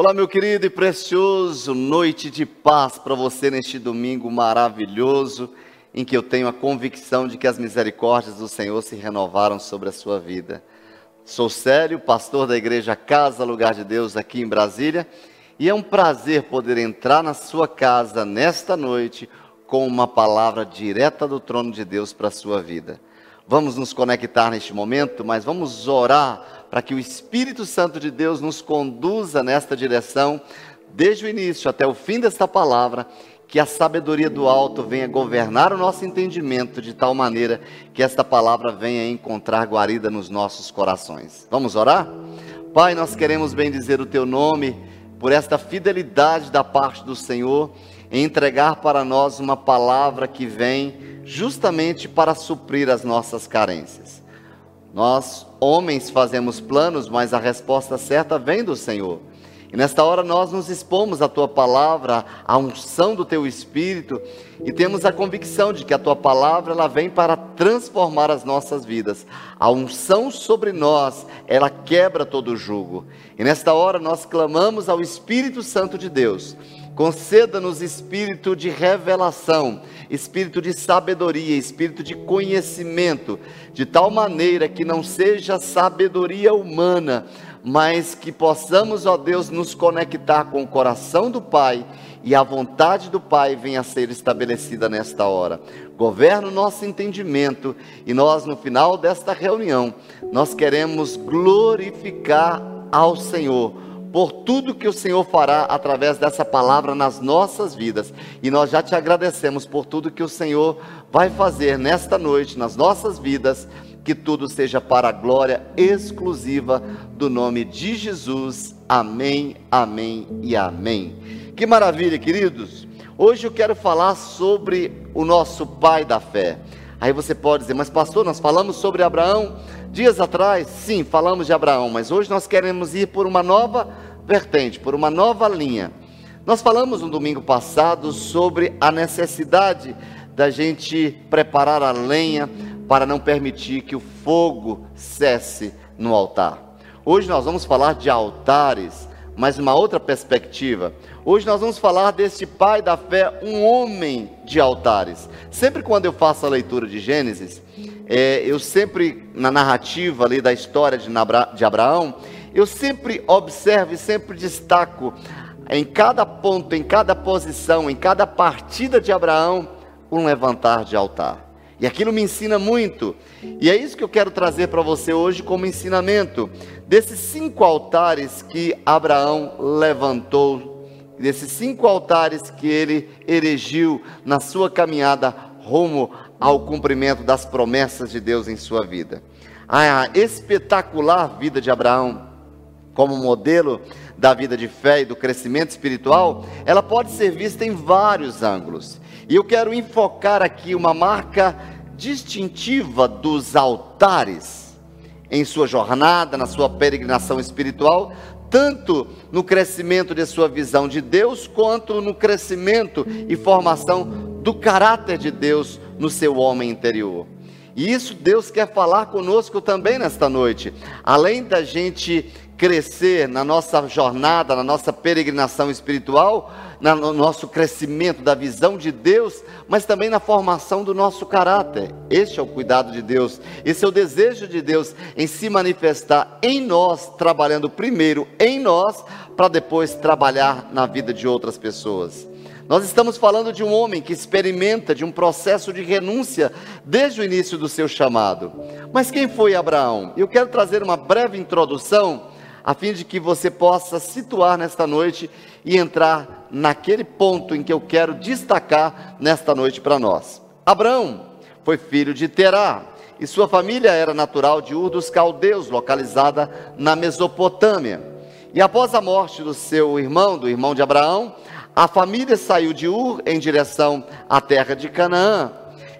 Olá, meu querido e precioso, noite de paz para você neste domingo maravilhoso, em que eu tenho a convicção de que as misericórdias do Senhor se renovaram sobre a sua vida. Sou Célio, pastor da igreja Casa Lugar de Deus aqui em Brasília, e é um prazer poder entrar na sua casa nesta noite com uma palavra direta do trono de Deus para a sua vida. Vamos nos conectar neste momento, mas vamos orar para que o Espírito Santo de Deus nos conduza nesta direção, desde o início até o fim desta palavra, que a sabedoria do alto venha governar o nosso entendimento de tal maneira que esta palavra venha encontrar guarida nos nossos corações. Vamos orar? Pai, nós queremos bendizer o teu nome por esta fidelidade da parte do Senhor em entregar para nós uma palavra que vem justamente para suprir as nossas carências. Nós, homens, fazemos planos, mas a resposta certa vem do Senhor. E nesta hora nós nos expomos à tua palavra, à unção do teu espírito, e temos a convicção de que a tua palavra ela vem para transformar as nossas vidas. A unção sobre nós, ela quebra todo o jugo. E nesta hora nós clamamos ao Espírito Santo de Deus Conceda-nos espírito de revelação, espírito de sabedoria, espírito de conhecimento, de tal maneira que não seja sabedoria humana, mas que possamos, ó Deus, nos conectar com o coração do Pai e a vontade do Pai venha a ser estabelecida nesta hora. Governa o nosso entendimento e nós, no final desta reunião, nós queremos glorificar ao Senhor por tudo que o Senhor fará através dessa palavra nas nossas vidas. E nós já te agradecemos por tudo que o Senhor vai fazer nesta noite nas nossas vidas. Que tudo seja para a glória exclusiva do nome de Jesus. Amém, amém e amém. Que maravilha, queridos. Hoje eu quero falar sobre o nosso pai da fé. Aí você pode dizer, mas pastor, nós falamos sobre Abraão dias atrás? Sim, falamos de Abraão, mas hoje nós queremos ir por uma nova vertente, por uma nova linha. Nós falamos no domingo passado sobre a necessidade da gente preparar a lenha para não permitir que o fogo cesse no altar. Hoje nós vamos falar de altares, mas uma outra perspectiva. Hoje nós vamos falar deste pai da fé, um homem de altares. Sempre quando eu faço a leitura de Gênesis, é, eu sempre, na narrativa ali da história de, de Abraão, eu sempre observo e sempre destaco em cada ponto, em cada posição, em cada partida de Abraão, um levantar de altar. E aquilo me ensina muito. E é isso que eu quero trazer para você hoje como ensinamento. Desses cinco altares que Abraão levantou, desses cinco altares que ele erigiu na sua caminhada rumo ao cumprimento das promessas de Deus em sua vida. A espetacular vida de Abraão como modelo da vida de fé e do crescimento espiritual, ela pode ser vista em vários ângulos. E eu quero enfocar aqui uma marca distintiva dos altares em sua jornada, na sua peregrinação espiritual, tanto no crescimento de sua visão de Deus, quanto no crescimento e formação do caráter de Deus no seu homem interior. E isso Deus quer falar conosco também nesta noite. Além da gente crescer na nossa jornada, na nossa peregrinação espiritual, no nosso crescimento da visão de Deus, mas também na formação do nosso caráter. Este é o cuidado de Deus, esse é o desejo de Deus em se manifestar em nós, trabalhando primeiro em nós, para depois trabalhar na vida de outras pessoas. Nós estamos falando de um homem que experimenta de um processo de renúncia desde o início do seu chamado. Mas quem foi Abraão? Eu quero trazer uma breve introdução a fim de que você possa situar nesta noite e entrar naquele ponto em que eu quero destacar nesta noite para nós. Abraão foi filho de Terá, e sua família era natural de Ur dos Caldeus, localizada na Mesopotâmia. E após a morte do seu irmão, do irmão de Abraão, a família saiu de Ur em direção à terra de Canaã.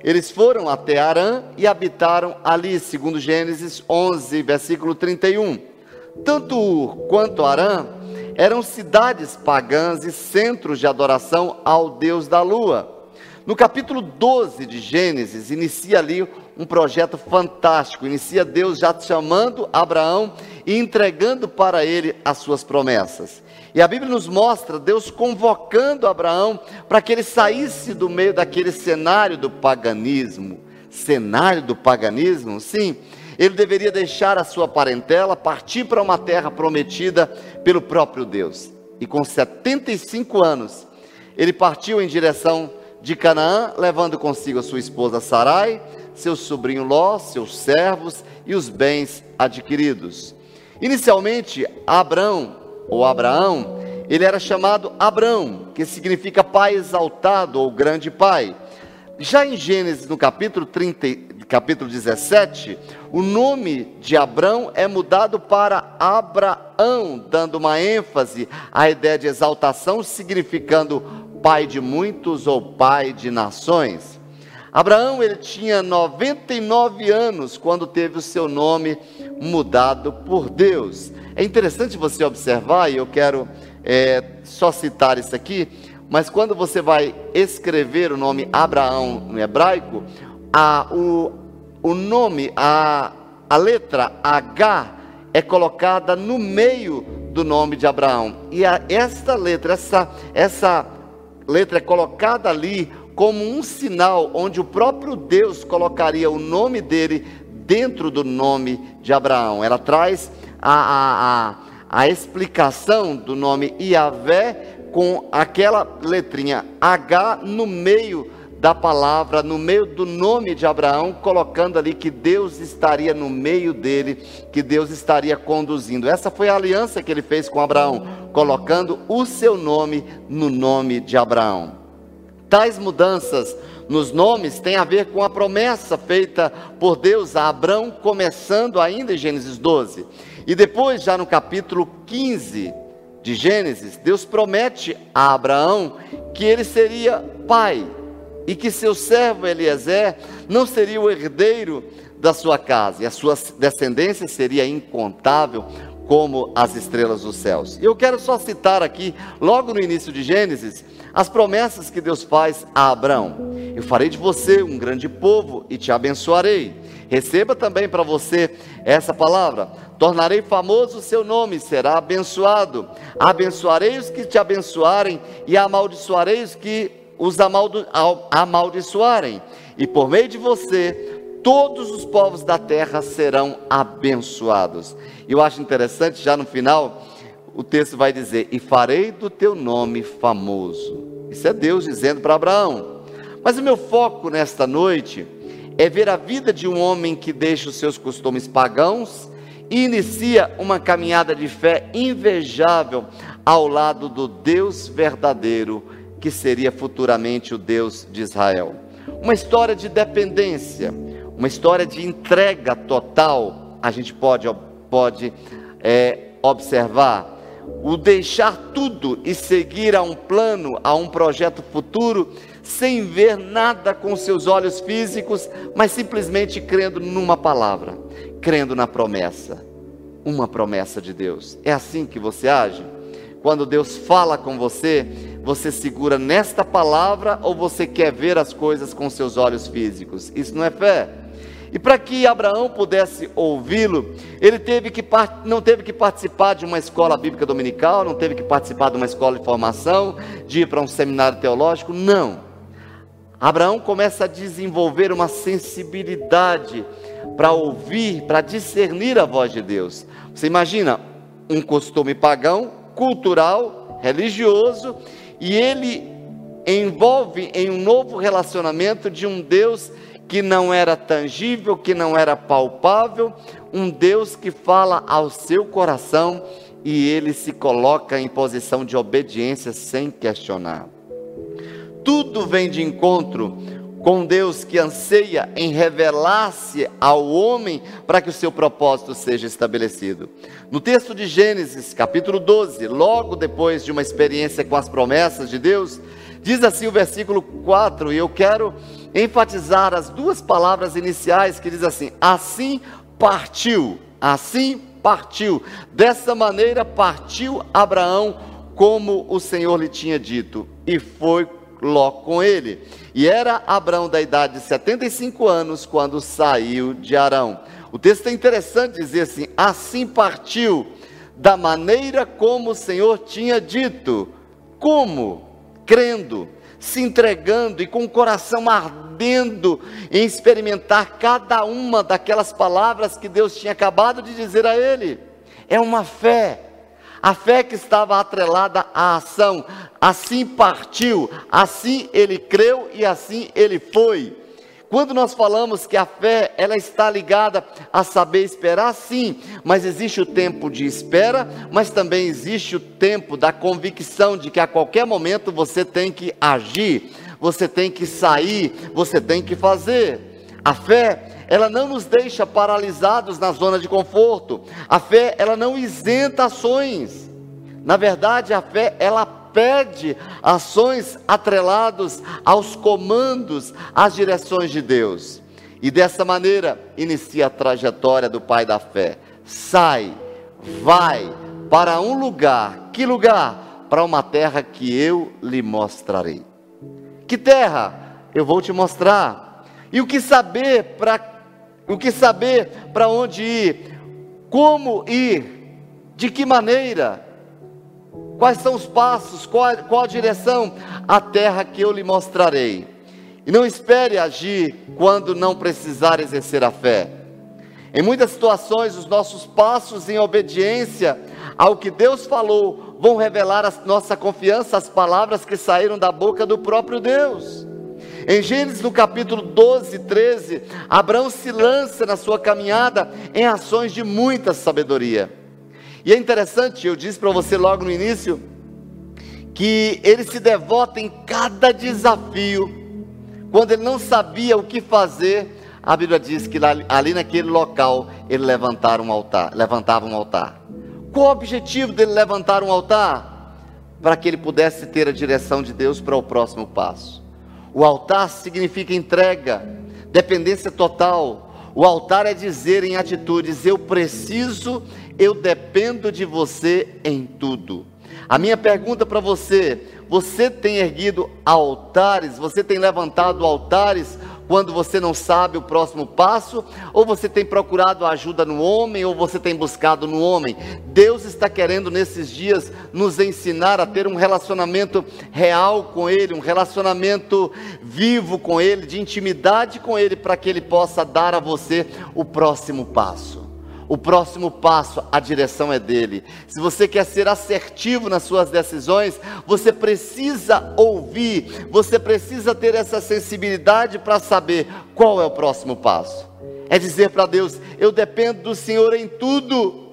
Eles foram até Arã e habitaram ali, segundo Gênesis 11, versículo 31. Tanto Ur quanto Arã eram cidades pagãs e centros de adoração ao Deus da lua. No capítulo 12 de Gênesis, inicia ali um projeto fantástico. Inicia Deus já chamando Abraão e entregando para ele as suas promessas. E a Bíblia nos mostra Deus convocando Abraão para que ele saísse do meio daquele cenário do paganismo. Cenário do paganismo? Sim. Ele deveria deixar a sua parentela, partir para uma terra prometida pelo próprio Deus. E com 75 anos, ele partiu em direção de Canaã, levando consigo a sua esposa Sarai, seu sobrinho Ló, seus servos e os bens adquiridos. Inicialmente, Abrão, ou Abraão, ele era chamado Abrão, que significa pai exaltado ou grande pai. Já em Gênesis, no capítulo 30, capítulo 17, o nome de Abrão é mudado para Abraão, dando uma ênfase à ideia de exaltação, significando pai de muitos ou pai de nações. Abraão ele tinha 99 anos quando teve o seu nome mudado por Deus. É interessante você observar, e eu quero é, só citar isso aqui, mas quando você vai escrever o nome Abraão no hebraico, a, o, o nome, a, a letra H é colocada no meio do nome de Abraão. E a, esta letra, essa, essa letra é colocada ali como um sinal onde o próprio Deus colocaria o nome dele dentro do nome de Abraão. Ela traz a, a, a, a explicação do nome Iavé com aquela letrinha H no meio da palavra, no meio do nome de Abraão, colocando ali que Deus estaria no meio dele, que Deus estaria conduzindo. Essa foi a aliança que ele fez com Abraão, colocando o seu nome no nome de Abraão. Tais mudanças nos nomes têm a ver com a promessa feita por Deus a Abraão, começando ainda em Gênesis 12. E depois, já no capítulo 15 de Gênesis, Deus promete a Abraão que ele seria pai e que seu servo Eliezer não seria o herdeiro da sua casa, e a sua descendência seria incontável como as estrelas dos céus. E eu quero só citar aqui, logo no início de Gênesis, as promessas que Deus faz a Abraão. Eu farei de você um grande povo e te abençoarei. Receba também para você essa palavra. Tornarei famoso o seu nome, será abençoado. Abençoarei os que te abençoarem e amaldiçoarei os que os amaldiçoarem. E por meio de você, todos os povos da terra serão abençoados. E eu acho interessante, já no final, o texto vai dizer: E farei do teu nome famoso. Isso é Deus dizendo para Abraão. Mas o meu foco nesta noite é ver a vida de um homem que deixa os seus costumes pagãos e inicia uma caminhada de fé invejável ao lado do Deus verdadeiro, que seria futuramente o Deus de Israel. Uma história de dependência, uma história de entrega total, a gente pode, pode é, observar o deixar tudo e seguir a um plano, a um projeto futuro, sem ver nada com seus olhos físicos, mas simplesmente crendo numa palavra, crendo na promessa, uma promessa de Deus. É assim que você age? Quando Deus fala com você, você segura nesta palavra ou você quer ver as coisas com seus olhos físicos? Isso não é fé. E para que Abraão pudesse ouvi-lo, ele teve que, não teve que participar de uma escola bíblica dominical, não teve que participar de uma escola de formação, de ir para um seminário teológico, não. Abraão começa a desenvolver uma sensibilidade para ouvir, para discernir a voz de Deus. Você imagina um costume pagão, cultural, religioso, e ele envolve em um novo relacionamento de um Deus que não era tangível, que não era palpável, um Deus que fala ao seu coração e ele se coloca em posição de obediência sem questionar. Tudo vem de encontro com Deus que anseia em revelar-se ao homem para que o seu propósito seja estabelecido. No texto de Gênesis, capítulo 12, logo depois de uma experiência com as promessas de Deus, diz assim o versículo 4, e eu quero enfatizar as duas palavras iniciais que diz assim: assim partiu, assim partiu. Dessa maneira partiu Abraão, como o Senhor lhe tinha dito, e foi Ló com ele. E era Abraão da idade de 75 anos quando saiu de Arão. O texto é interessante dizer assim: assim partiu da maneira como o Senhor tinha dito. Como? Crendo, se entregando e com o coração ardendo em experimentar cada uma daquelas palavras que Deus tinha acabado de dizer a ele. É uma fé. A fé que estava atrelada à ação, assim partiu, assim ele creu e assim ele foi. Quando nós falamos que a fé, ela está ligada a saber esperar, sim, mas existe o tempo de espera, mas também existe o tempo da convicção de que a qualquer momento você tem que agir, você tem que sair, você tem que fazer. A fé, ela não nos deixa paralisados na zona de conforto. A fé, ela não isenta ações. Na verdade, a fé, ela pede ações atrelados aos comandos, às direções de Deus. E dessa maneira inicia a trajetória do pai da fé. Sai, vai para um lugar. Que lugar? Para uma terra que eu lhe mostrarei. Que terra? Eu vou te mostrar. E o que saber para o que saber para onde ir? Como ir? De que maneira? Quais são os passos? Qual, qual a direção? A terra que eu lhe mostrarei. E não espere agir quando não precisar exercer a fé. Em muitas situações, os nossos passos em obediência ao que Deus falou vão revelar a nossa confiança às palavras que saíram da boca do próprio Deus. Em Gênesis no capítulo 12, 13, Abraão se lança na sua caminhada em ações de muita sabedoria. E é interessante, eu disse para você logo no início, que ele se devota em cada desafio. Quando ele não sabia o que fazer, a Bíblia diz que ali naquele local ele levantava um altar, levantava um altar. Qual o objetivo dele levantar um altar? Para que ele pudesse ter a direção de Deus para o próximo passo. O altar significa entrega, dependência total. O altar é dizer em atitudes: eu preciso eu dependo de você em tudo. A minha pergunta para você: você tem erguido altares, você tem levantado altares quando você não sabe o próximo passo, ou você tem procurado ajuda no homem, ou você tem buscado no homem. Deus está querendo nesses dias nos ensinar a ter um relacionamento real com Ele, um relacionamento vivo com Ele, de intimidade com Ele, para que Ele possa dar a você o próximo passo. O próximo passo, a direção é dele. Se você quer ser assertivo nas suas decisões, você precisa ouvir, você precisa ter essa sensibilidade para saber qual é o próximo passo. É dizer para Deus: Eu dependo do Senhor em tudo.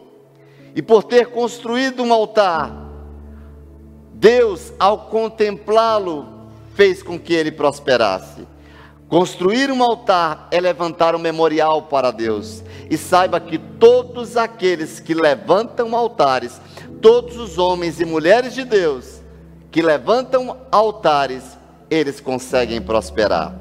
E por ter construído um altar, Deus, ao contemplá-lo, fez com que ele prosperasse. Construir um altar é levantar um memorial para Deus. E saiba que todos aqueles que levantam altares, todos os homens e mulheres de Deus que levantam altares, eles conseguem prosperar.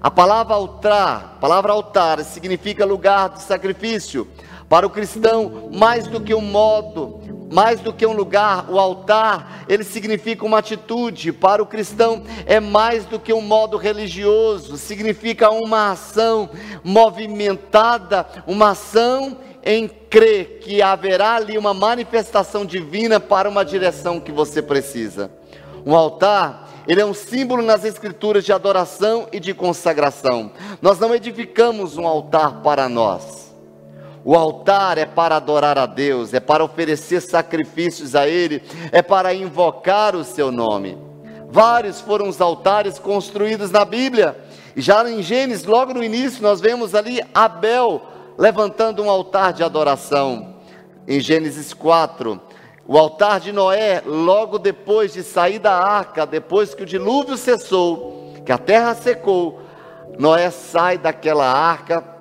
A palavra altar, palavra altar significa lugar de sacrifício. Para o cristão, mais do que um modo, mais do que um lugar, o altar, ele significa uma atitude. Para o cristão, é mais do que um modo religioso, significa uma ação movimentada, uma ação em crer que haverá ali uma manifestação divina para uma direção que você precisa. Um altar, ele é um símbolo nas escrituras de adoração e de consagração. Nós não edificamos um altar para nós. O altar é para adorar a Deus, é para oferecer sacrifícios a Ele, é para invocar o seu nome. Vários foram os altares construídos na Bíblia. Já em Gênesis, logo no início, nós vemos ali Abel levantando um altar de adoração. Em Gênesis 4, o altar de Noé, logo depois de sair da arca, depois que o dilúvio cessou, que a terra secou, Noé sai daquela arca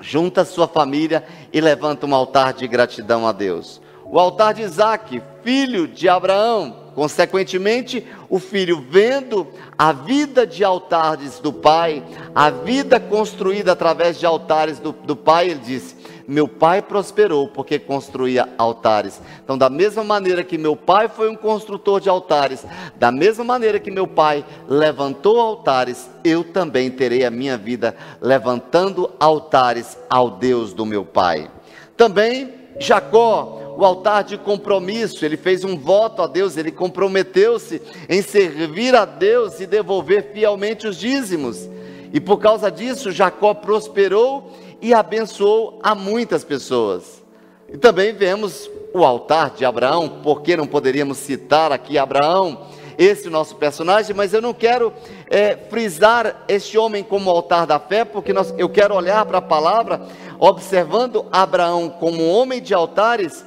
junta sua família e levanta um altar de gratidão a Deus. O altar de Isaac, filho de Abraão, consequentemente, o filho vendo a vida de altares do pai, a vida construída através de altares do, do pai, ele disse: meu pai prosperou porque construía altares. Então, da mesma maneira que meu pai foi um construtor de altares, da mesma maneira que meu pai levantou altares, eu também terei a minha vida levantando altares ao Deus do meu pai. Também Jacó, o altar de compromisso, ele fez um voto a Deus, ele comprometeu-se em servir a Deus e devolver fielmente os dízimos. E por causa disso, Jacó prosperou e abençoou a muitas pessoas. E também vemos o altar de Abraão, porque não poderíamos citar aqui Abraão, esse nosso personagem, mas eu não quero é, frisar este homem como altar da fé, porque nós, eu quero olhar para a palavra, observando Abraão como homem de altares,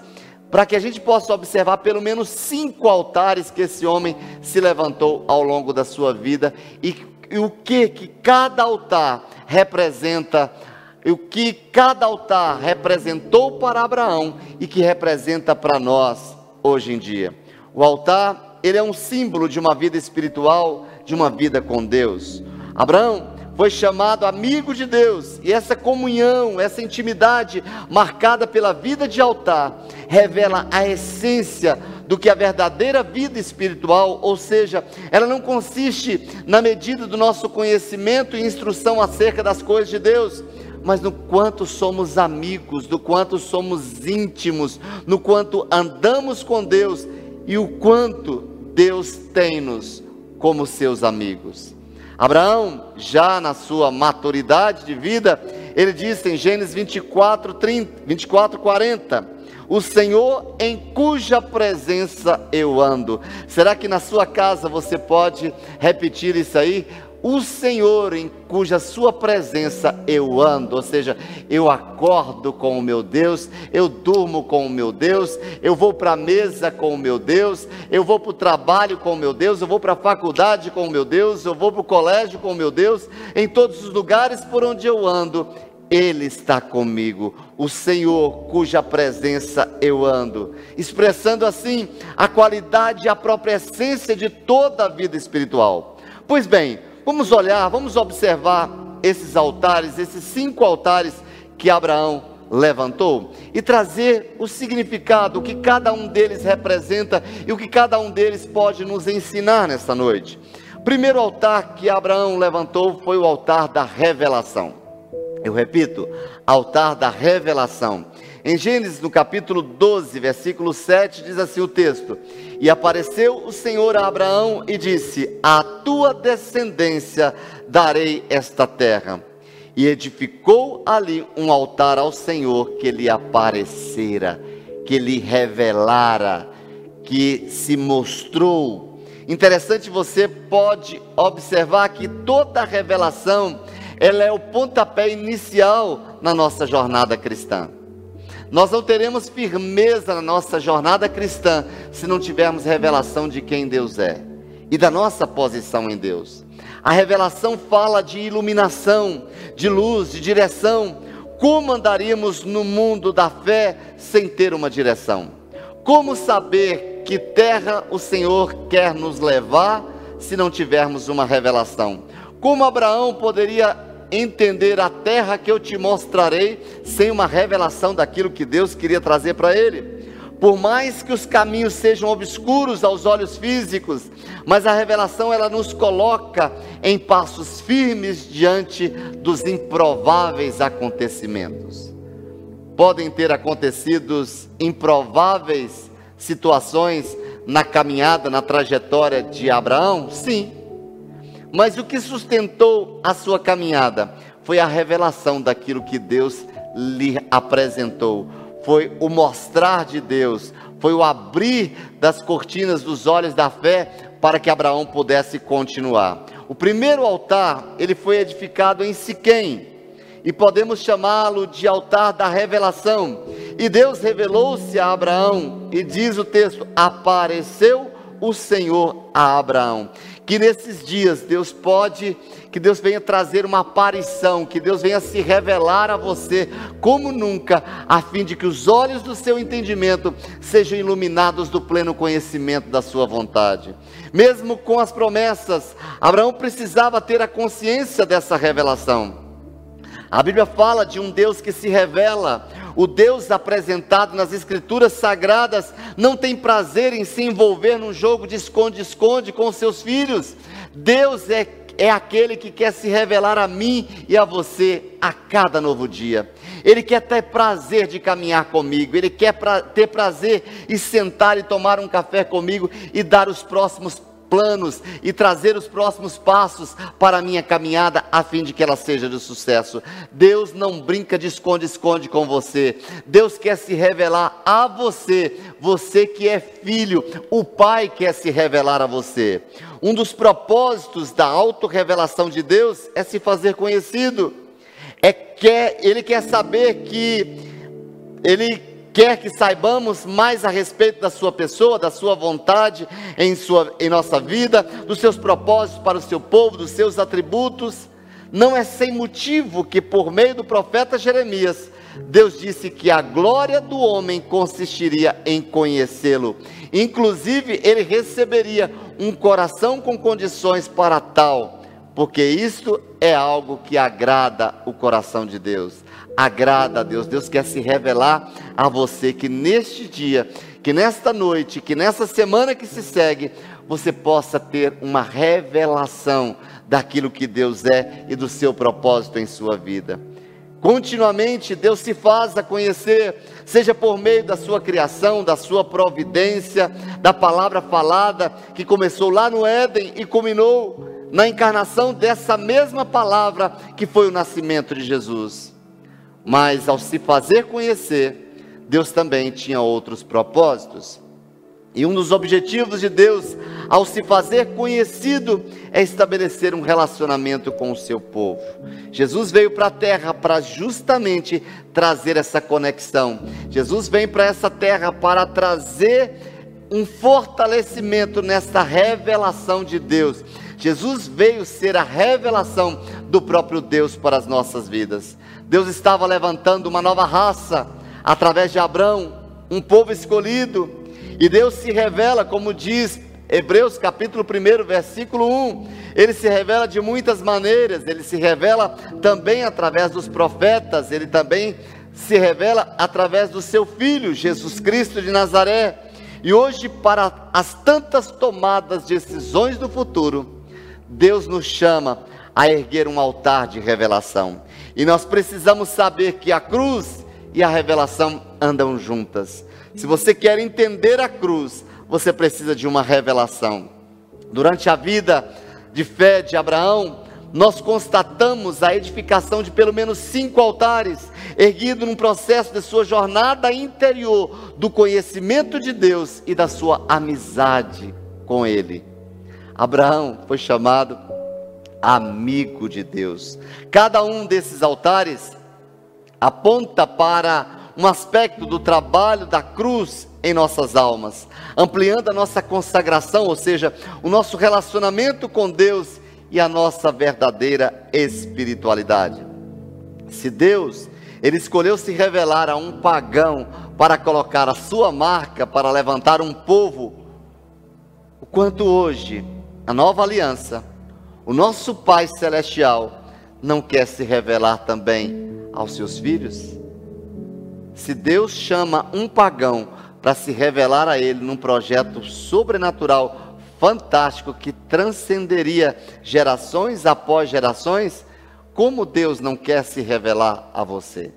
para que a gente possa observar pelo menos cinco altares que esse homem se levantou ao longo da sua vida e, e o que que cada altar representa o que cada altar representou para Abraão e que representa para nós hoje em dia. O altar, ele é um símbolo de uma vida espiritual, de uma vida com Deus. Abraão foi chamado amigo de Deus, e essa comunhão, essa intimidade marcada pela vida de altar, revela a essência do que a verdadeira vida espiritual, ou seja, ela não consiste na medida do nosso conhecimento e instrução acerca das coisas de Deus, mas no quanto somos amigos, no quanto somos íntimos, no quanto andamos com Deus e o quanto Deus tem-nos como seus amigos. Abraão, já na sua maturidade de vida, ele disse em Gênesis 24, 30, 24 40: O Senhor em cuja presença eu ando. Será que na sua casa você pode repetir isso aí? O Senhor em cuja sua presença eu ando, ou seja, eu acordo com o meu Deus, eu durmo com o meu Deus, eu vou para a mesa com o meu Deus, eu vou para o trabalho com o meu Deus, eu vou para a faculdade com o meu Deus, eu vou para o colégio com o meu Deus, em todos os lugares por onde eu ando, Ele está comigo, o Senhor cuja presença eu ando, expressando assim a qualidade e a própria essência de toda a vida espiritual. Pois bem, Vamos olhar, vamos observar esses altares, esses cinco altares que Abraão levantou e trazer o significado, o que cada um deles representa e o que cada um deles pode nos ensinar nesta noite. O primeiro altar que Abraão levantou foi o altar da revelação. Eu repito, altar da revelação. Em Gênesis, no capítulo 12, versículo 7, diz assim o texto: E apareceu o Senhor a Abraão e disse: A tua descendência darei esta terra. E edificou ali um altar ao Senhor que lhe aparecera, que lhe revelara, que se mostrou. Interessante, você pode observar que toda revelação, ela é o pontapé inicial na nossa jornada cristã. Nós não teremos firmeza na nossa jornada cristã se não tivermos revelação de quem Deus é e da nossa posição em Deus. A revelação fala de iluminação, de luz, de direção. Como andaríamos no mundo da fé sem ter uma direção? Como saber que terra o Senhor quer nos levar se não tivermos uma revelação? Como Abraão poderia entender a terra que eu te mostrarei, sem uma revelação daquilo que Deus queria trazer para ele. Por mais que os caminhos sejam obscuros aos olhos físicos, mas a revelação ela nos coloca em passos firmes diante dos improváveis acontecimentos. Podem ter acontecido improváveis situações na caminhada, na trajetória de Abraão? Sim. Mas o que sustentou a sua caminhada foi a revelação daquilo que Deus lhe apresentou, foi o mostrar de Deus, foi o abrir das cortinas dos olhos da fé para que Abraão pudesse continuar. O primeiro altar, ele foi edificado em Siquém, e podemos chamá-lo de altar da revelação. E Deus revelou-se a Abraão, e diz o texto: apareceu o Senhor a Abraão. Que nesses dias Deus pode, que Deus venha trazer uma aparição, que Deus venha se revelar a você como nunca, a fim de que os olhos do seu entendimento sejam iluminados do pleno conhecimento da sua vontade. Mesmo com as promessas, Abraão precisava ter a consciência dessa revelação. A Bíblia fala de um Deus que se revela, O Deus apresentado nas Escrituras Sagradas não tem prazer em se envolver num jogo de esconde-esconde com seus filhos. Deus é, é aquele que quer se revelar a mim e a você a cada novo dia. Ele quer ter prazer de caminhar comigo, Ele quer pra, ter prazer e sentar e tomar um café comigo e dar os próximos planos e trazer os próximos passos para a minha caminhada, a fim de que ela seja de sucesso. Deus não brinca de esconde-esconde com você. Deus quer se revelar a você, você que é filho, o Pai quer se revelar a você. Um dos propósitos da autorrevelação de Deus é se fazer conhecido. É que ele quer saber que ele quer que saibamos mais a respeito da sua pessoa, da sua vontade em, sua, em nossa vida, dos seus propósitos para o seu povo, dos seus atributos. Não é sem motivo que, por meio do profeta Jeremias, Deus disse que a glória do homem consistiria em conhecê-lo. Inclusive, ele receberia um coração com condições para tal, porque isto é algo que agrada o coração de Deus agrada a Deus. Deus quer se revelar a você que neste dia, que nesta noite, que nessa semana que se segue, você possa ter uma revelação daquilo que Deus é e do seu propósito em sua vida. Continuamente Deus se faz a conhecer, seja por meio da sua criação, da sua providência, da palavra falada que começou lá no Éden e culminou na encarnação dessa mesma palavra que foi o nascimento de Jesus. Mas ao se fazer conhecer, Deus também tinha outros propósitos. E um dos objetivos de Deus, ao se fazer conhecido, é estabelecer um relacionamento com o seu povo. Jesus veio para a terra para justamente trazer essa conexão. Jesus vem para essa terra para trazer um fortalecimento nessa revelação de Deus. Jesus veio ser a revelação do próprio Deus para as nossas vidas. Deus estava levantando uma nova raça através de Abraão, um povo escolhido. E Deus se revela, como diz Hebreus capítulo 1, versículo 1. Ele se revela de muitas maneiras, ele se revela também através dos profetas, ele também se revela através do seu filho, Jesus Cristo de Nazaré. E hoje, para as tantas tomadas de decisões do futuro, Deus nos chama a erguer um altar de revelação. E nós precisamos saber que a cruz e a revelação andam juntas. Se você quer entender a cruz, você precisa de uma revelação. Durante a vida de fé de Abraão, nós constatamos a edificação de pelo menos cinco altares, erguido num processo de sua jornada interior, do conhecimento de Deus e da sua amizade com Ele. Abraão foi chamado amigo de Deus. Cada um desses altares aponta para um aspecto do trabalho da cruz em nossas almas, ampliando a nossa consagração, ou seja, o nosso relacionamento com Deus e a nossa verdadeira espiritualidade. Se Deus, ele escolheu se revelar a um pagão para colocar a sua marca, para levantar um povo, o quanto hoje a nova aliança o nosso Pai Celestial não quer se revelar também aos seus filhos? Se Deus chama um pagão para se revelar a Ele num projeto sobrenatural, fantástico, que transcenderia gerações após gerações, como Deus não quer se revelar a você?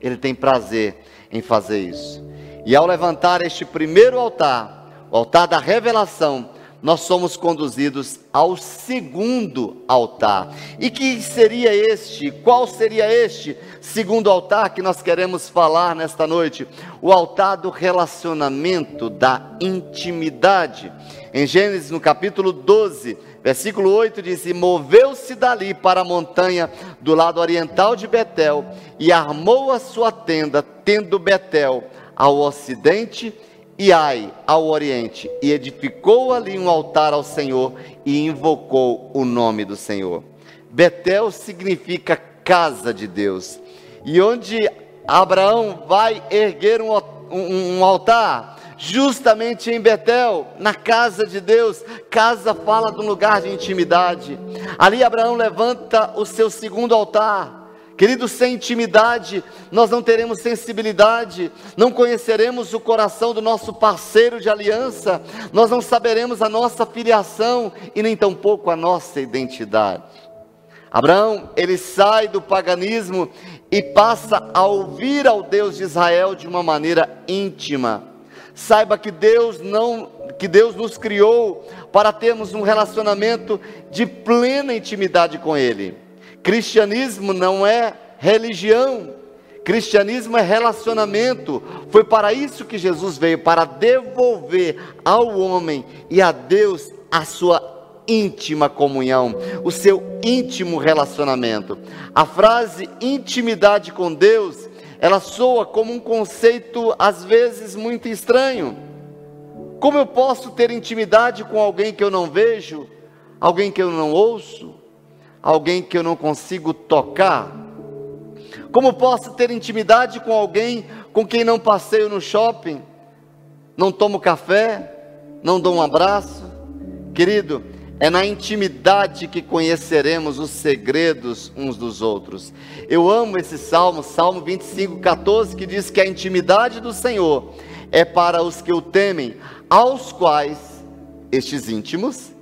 Ele tem prazer em fazer isso. E ao levantar este primeiro altar, o altar da revelação, nós somos conduzidos ao segundo altar. E que seria este? Qual seria este segundo altar que nós queremos falar nesta noite? O altar do relacionamento, da intimidade. Em Gênesis, no capítulo 12, versículo 8, diz: E moveu-se dali para a montanha do lado oriental de Betel, e armou a sua tenda, tendo Betel ao ocidente e Ai ao oriente, e edificou ali um altar ao Senhor e invocou o nome do Senhor. Betel significa casa de Deus. E onde Abraão vai erguer um, um, um altar? Justamente em Betel, na casa de Deus. Casa fala de um lugar de intimidade. Ali Abraão levanta o seu segundo altar Querido, sem intimidade, nós não teremos sensibilidade, não conheceremos o coração do nosso parceiro de aliança, nós não saberemos a nossa filiação e nem tampouco a nossa identidade. Abraão, ele sai do paganismo e passa a ouvir ao Deus de Israel de uma maneira íntima. Saiba que Deus não que Deus nos criou para termos um relacionamento de plena intimidade com ele. Cristianismo não é religião. Cristianismo é relacionamento. Foi para isso que Jesus veio para devolver ao homem e a Deus a sua íntima comunhão, o seu íntimo relacionamento. A frase intimidade com Deus, ela soa como um conceito às vezes muito estranho. Como eu posso ter intimidade com alguém que eu não vejo, alguém que eu não ouço, alguém que eu não consigo tocar? Como posso ter intimidade com alguém com quem não passeio no shopping, não tomo café, não dou um abraço? Querido, é na intimidade que conheceremos os segredos uns dos outros. Eu amo esse salmo, Salmo 25, 14, que diz que a intimidade do Senhor é para os que o temem, aos quais estes íntimos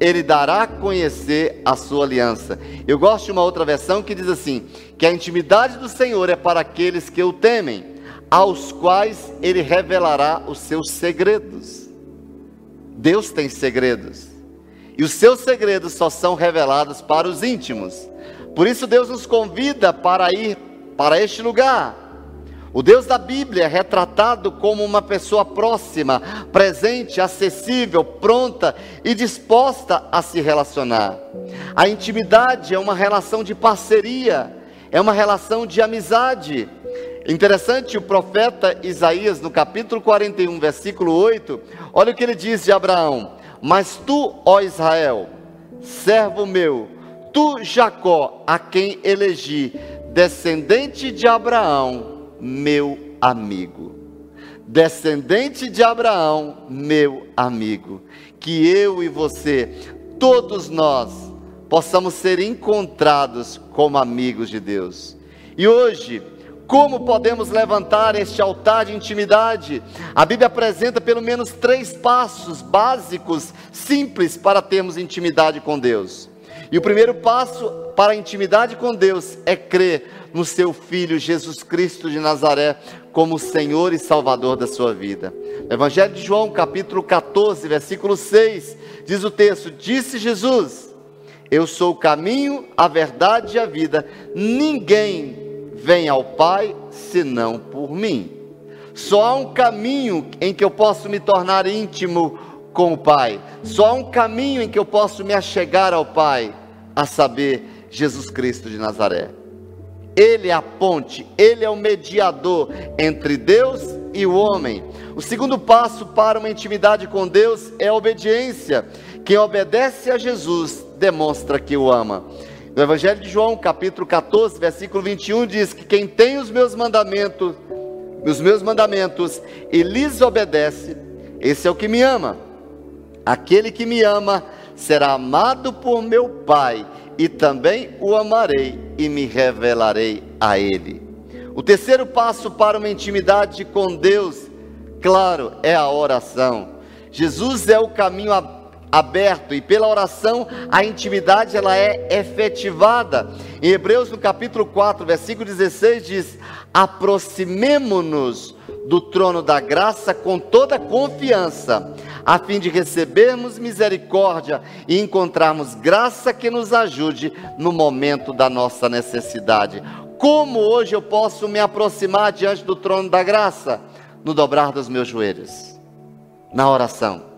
ele dará a conhecer a sua aliança. Eu gosto de uma outra versão que diz assim: que a intimidade do Senhor é para aqueles que o temem, aos quais ele revelará os seus segredos. Deus tem segredos. E os seus segredos só são revelados para os íntimos. Por isso Deus nos convida para ir para este lugar. O Deus da Bíblia é retratado como uma pessoa próxima, presente, acessível, pronta e disposta a se relacionar. A intimidade é uma relação de parceria, é uma relação de amizade. Interessante, o profeta Isaías, no capítulo 41, versículo 8, olha o que ele diz de Abraão: mas tu, ó Israel, servo meu, tu, Jacó, a quem elegi, descendente de Abraão, meu amigo. Descendente de Abraão, meu amigo. Que eu e você, todos nós, possamos ser encontrados como amigos de Deus. E hoje, como podemos levantar este altar de intimidade? A Bíblia apresenta pelo menos três passos básicos, simples, para termos intimidade com Deus. E o primeiro passo para a intimidade com Deus é crer no seu Filho Jesus Cristo de Nazaré como Senhor e Salvador da sua vida. No Evangelho de João, capítulo 14, versículo 6, diz o texto: Disse Jesus: Eu sou o caminho, a verdade e a vida. Ninguém vem ao Pai senão por mim. Só há um caminho em que eu posso me tornar íntimo com o Pai. Só há um caminho em que eu posso me achegar ao Pai, a saber, Jesus Cristo de Nazaré. Ele é a ponte, ele é o mediador entre Deus e o homem. O segundo passo para uma intimidade com Deus é a obediência. Quem obedece a Jesus demonstra que o ama. No Evangelho de João, capítulo 14, versículo 21, diz que quem tem os meus mandamentos, os meus mandamentos e lhes obedece, esse é o que me ama. Aquele que me ama será amado por meu Pai, e também o amarei e me revelarei a ele. O terceiro passo para uma intimidade com Deus, claro, é a oração. Jesus é o caminho aberto e pela oração a intimidade ela é efetivada. Em Hebreus no capítulo 4, versículo 16 diz: "Aproximemo-nos do trono da graça com toda confiança, a fim de recebermos misericórdia e encontrarmos graça que nos ajude no momento da nossa necessidade." Como hoje eu posso me aproximar diante do trono da graça? No dobrar dos meus joelhos, na oração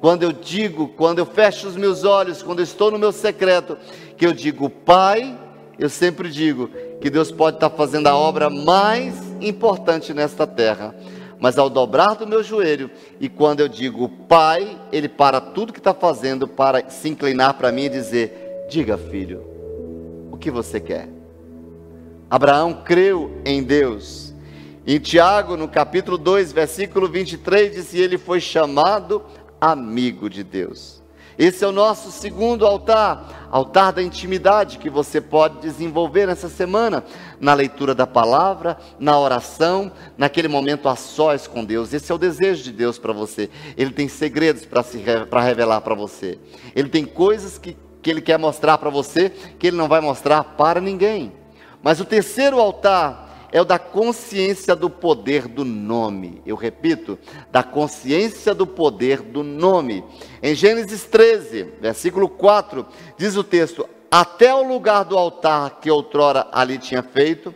quando eu digo, quando eu fecho os meus olhos, quando eu estou no meu secreto, que eu digo Pai, eu sempre digo que Deus pode estar fazendo a obra mais importante nesta terra. Mas ao dobrar do meu joelho, e quando eu digo Pai, Ele para tudo que está fazendo para se inclinar para mim e dizer: Diga, filho, o que você quer? Abraão creu em Deus. Em Tiago, no capítulo 2, versículo 23, diz: E ele foi chamado amigo de Deus. Esse é o nosso segundo altar, altar da intimidade que você pode desenvolver nessa semana, na leitura da palavra, na oração, naquele momento a sós com Deus. Esse é o desejo de Deus para você. Ele tem segredos para revelar para você. Ele tem coisas que, que Ele quer mostrar para você que Ele não vai mostrar para ninguém. Mas o terceiro altar é o da consciência do poder do nome. Eu repito, da consciência do poder do nome. Em Gênesis 13, versículo 4, diz o texto: Até o lugar do altar que outrora ali tinha feito,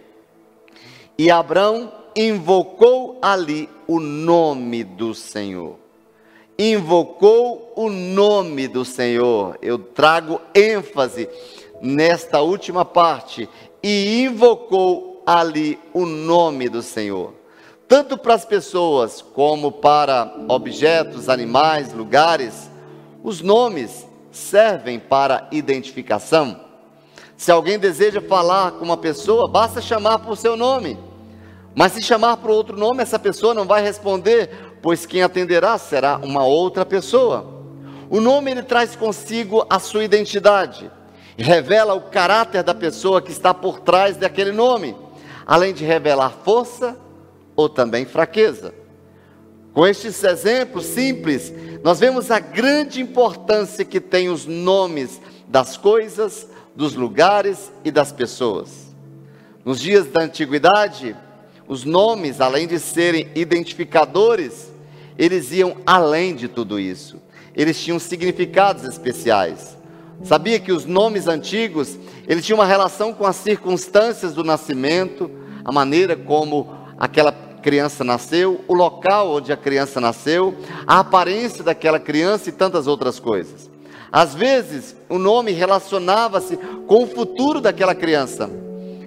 e Abraão invocou ali o nome do Senhor. Invocou o nome do Senhor. Eu trago ênfase nesta última parte. E invocou ali o nome do Senhor. Tanto para as pessoas como para objetos, animais, lugares, os nomes servem para identificação. Se alguém deseja falar com uma pessoa, basta chamar por seu nome. Mas se chamar por outro nome, essa pessoa não vai responder, pois quem atenderá será uma outra pessoa. O nome ele traz consigo a sua identidade, revela o caráter da pessoa que está por trás daquele nome além de revelar força ou também fraqueza. Com estes exemplos simples, nós vemos a grande importância que tem os nomes das coisas, dos lugares e das pessoas. Nos dias da antiguidade, os nomes, além de serem identificadores, eles iam além de tudo isso. Eles tinham significados especiais. Sabia que os nomes antigos, eles tinham uma relação com as circunstâncias do nascimento, a maneira como aquela criança nasceu, o local onde a criança nasceu, a aparência daquela criança e tantas outras coisas. Às vezes, o nome relacionava-se com o futuro daquela criança.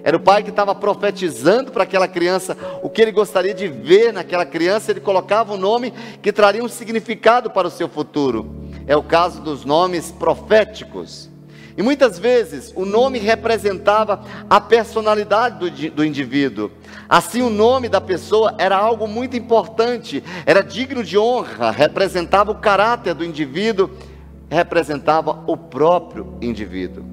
Era o pai que estava profetizando para aquela criança o que ele gostaria de ver naquela criança, ele colocava um nome que traria um significado para o seu futuro é o caso dos nomes proféticos. E muitas vezes o nome representava a personalidade do, do, indivíduo. Assim, o nome da pessoa era algo muito importante, era digno de honra, representava o caráter do indivíduo, representava o próprio indivíduo.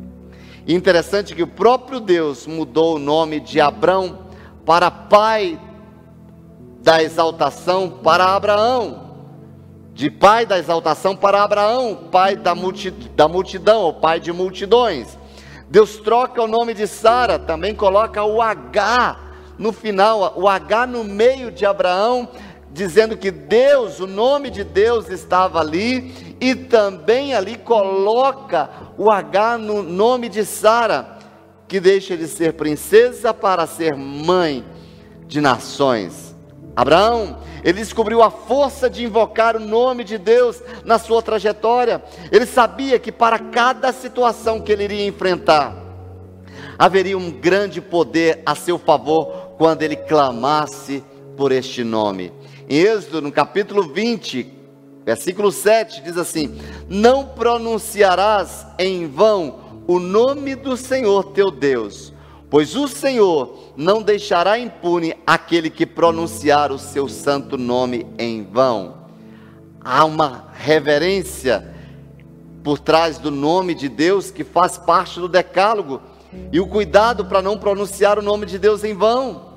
E interessante que o próprio Deus mudou o nome de Abrão para pai da exaltação para Abraão de pai da exaltação para Abraão, pai da, da multidão, ou pai de multidões. Deus troca o nome de Sara, também coloca o H no final, o H no meio de Abraão, dizendo que Deus, o nome de Deus estava ali, e também ali coloca o H no nome de Sara, que deixa de ser princesa para ser mãe de nações. Abraão ele descobriu a força de invocar o nome de Deus na sua trajetória. Ele sabia que para cada situação que ele iria enfrentar, haveria um grande poder a seu favor quando ele clamasse por este nome. Em Êxodo, no capítulo 20, versículo 7, diz assim: Não pronunciarás em vão o nome do Senhor teu Deus Pois o Senhor não deixará impune aquele que pronunciar o seu santo nome em vão. Há uma reverência por trás do nome de Deus que faz parte do decálogo e o cuidado para não pronunciar o nome de Deus em vão.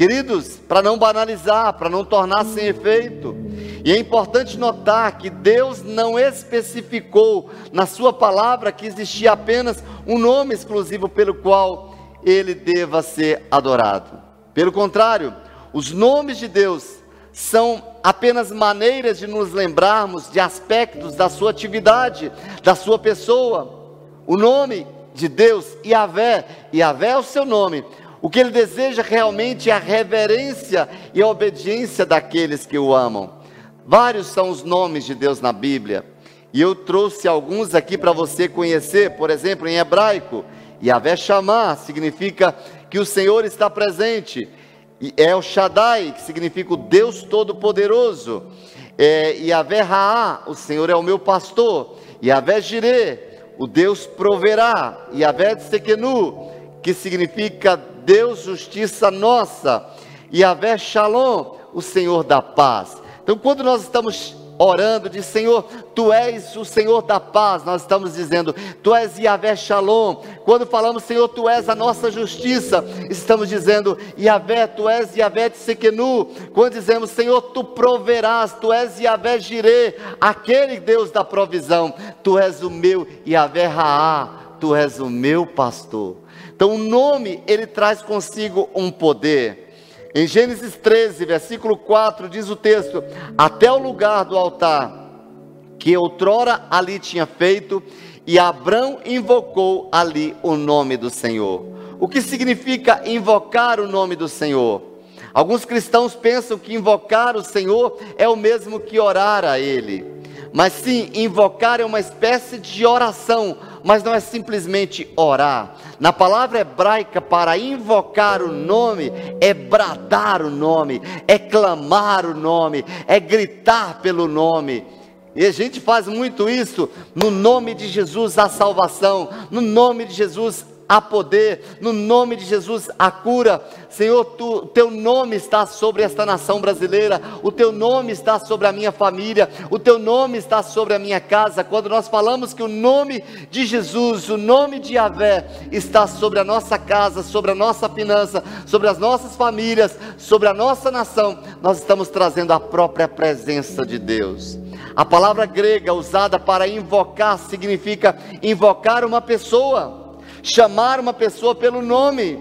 Queridos, para não banalizar, para não tornar sem efeito. E é importante notar que Deus não especificou na Sua palavra que existia apenas um nome exclusivo pelo qual ele deva ser adorado. Pelo contrário, os nomes de Deus são apenas maneiras de nos lembrarmos de aspectos da sua atividade, da sua pessoa. O nome de Deus, Yahvé, Yahvé é o seu nome, o que ele deseja realmente é a reverência e a obediência daqueles que o amam. Vários são os nomes de Deus na Bíblia, e eu trouxe alguns aqui para você conhecer, por exemplo, em hebraico, Yahvé Shammah significa que o Senhor está presente, e é o Shaddai, que significa o Deus Todo-Poderoso, é, Yahvé Raá, o Senhor é o meu pastor, Yahvé Jireh, o Deus proverá, Yahvé Tsekenu, que significa Deus justiça nossa, Yahvé Shalom, o Senhor da paz. Então, quando nós estamos orando, diz: Senhor, tu és o Senhor da paz. Nós estamos dizendo: Tu és Yahvé Shalom. Quando falamos, Senhor, tu és a nossa justiça, estamos dizendo: Yahvé, tu és Yahvé Tsekenu. Quando dizemos, Senhor, tu proverás, tu és Yahvé Jireh, aquele Deus da provisão. Tu és o meu Yahvé Raá, tu és o meu pastor. Então, o nome, ele traz consigo um poder. Em Gênesis 13, versículo 4, diz o texto: Até o lugar do altar que outrora ali tinha feito, e Abrão invocou ali o nome do Senhor. O que significa invocar o nome do Senhor? Alguns cristãos pensam que invocar o Senhor é o mesmo que orar a Ele. Mas sim, invocar é uma espécie de oração, mas não é simplesmente orar. Na palavra hebraica, para invocar o nome, é bradar o nome, é clamar o nome, é gritar pelo nome. E a gente faz muito isso no nome de Jesus a salvação, no nome de Jesus há poder, no nome de Jesus há cura. Senhor, tu, teu nome está sobre esta nação brasileira, o teu nome está sobre a minha família, o teu nome está sobre a minha casa. Quando nós falamos que o nome de Jesus, o nome de Yahvé está sobre a nossa casa, sobre a nossa finança, sobre as nossas famílias, sobre a nossa nação, nós estamos trazendo a própria presença de Deus. A palavra grega usada para invocar significa invocar uma pessoa chamar uma pessoa pelo nome.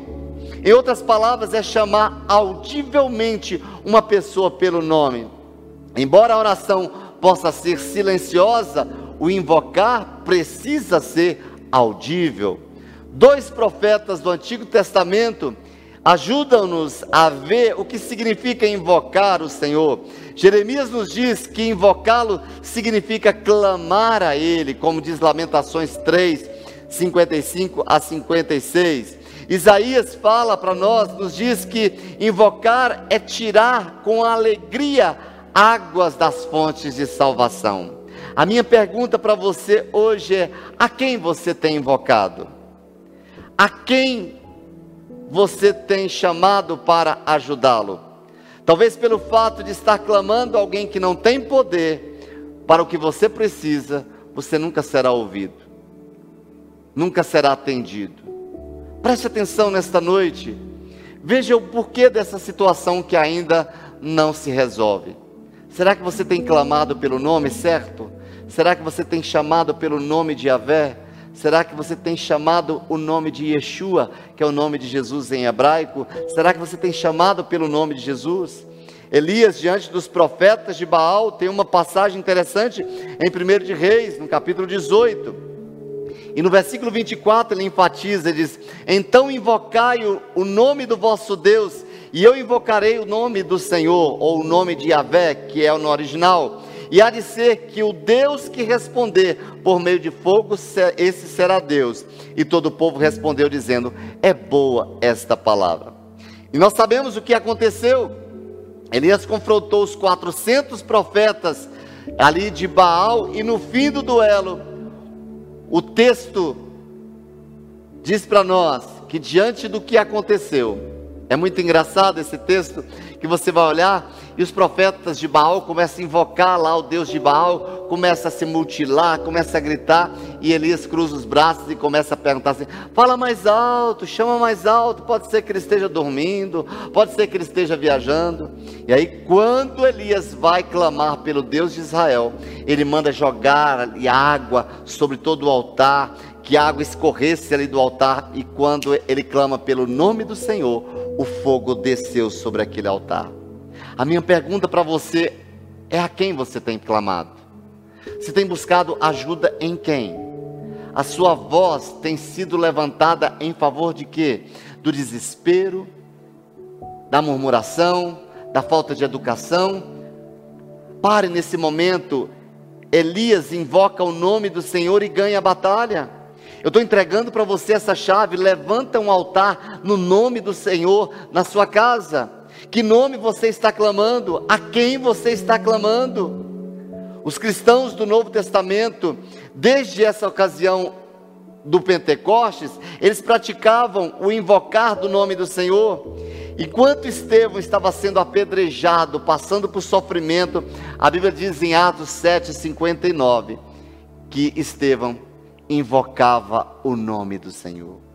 Em outras palavras, é chamar audivelmente uma pessoa pelo nome. Embora a oração possa ser silenciosa, o invocar precisa ser audível. Dois profetas do Antigo Testamento ajudam-nos a ver o que significa invocar o Senhor. Jeremias nos diz que invocá-lo significa clamar a Ele, como diz Lamentações 3, 55 a 56. Isaías fala para nós, nos diz que invocar é tirar com alegria águas das fontes de salvação. A minha pergunta para você hoje é: a quem você tem invocado? A quem você tem chamado para ajudá-lo? Talvez pelo fato de estar clamando alguém que não tem poder para o que você precisa, você nunca será ouvido nunca será atendido. Preste atenção nesta noite. Veja o porquê dessa situação que ainda não se resolve. Será que você tem clamado pelo nome certo? Será que você tem chamado pelo nome de Yahvé? Será que você tem chamado o nome de Yeshua, que é o nome de Jesus em hebraico? Será que você tem chamado pelo nome de Jesus? Elias, diante dos profetas de Baal, tem uma passagem interessante em 1 de Reis, no capítulo 18. E no versículo 24 ele enfatiza, ele diz: Então invocai o, o nome do vosso Deus, e eu invocarei o nome do Senhor, ou o nome de Yahvé, que é no original. E há de ser que o Deus que responder por meio de fogo, esse será Deus. E todo o povo respondeu, dizendo: É boa esta palavra. E nós sabemos o que aconteceu. Elias confrontou os 400 profetas ali de Baal, e no fim do duelo, o texto diz para nós que diante do que aconteceu, é muito engraçado esse texto que você vai olhar e os profetas de Baal começam a invocar lá o Deus de Baal, começa a se mutilar, começa a gritar e Elias cruza os braços e começa a perguntar assim: fala mais alto, chama mais alto. Pode ser que ele esteja dormindo, pode ser que ele esteja viajando. E aí, quando Elias vai clamar pelo Deus de Israel, ele manda jogar água sobre todo o altar que a água escorresse ali do altar, e quando ele clama pelo nome do Senhor, o fogo desceu sobre aquele altar. A minha pergunta para você é: a quem você tem clamado? Você tem buscado ajuda em quem? A sua voz tem sido levantada em favor de quê? Do desespero, da murmuração, da falta de educação? Pare nesse momento. Elias invoca o nome do Senhor e ganha a batalha. Eu estou entregando para você essa chave. Levanta um altar no nome do Senhor na sua casa. Que nome você está clamando? A quem você está clamando? Os cristãos do Novo Testamento, desde essa ocasião do Pentecostes, eles praticavam o invocar do nome do Senhor. Enquanto Estevão estava sendo apedrejado, passando por sofrimento, a Bíblia diz em Atos 7,59 que Estevão invocava o nome do Senhor.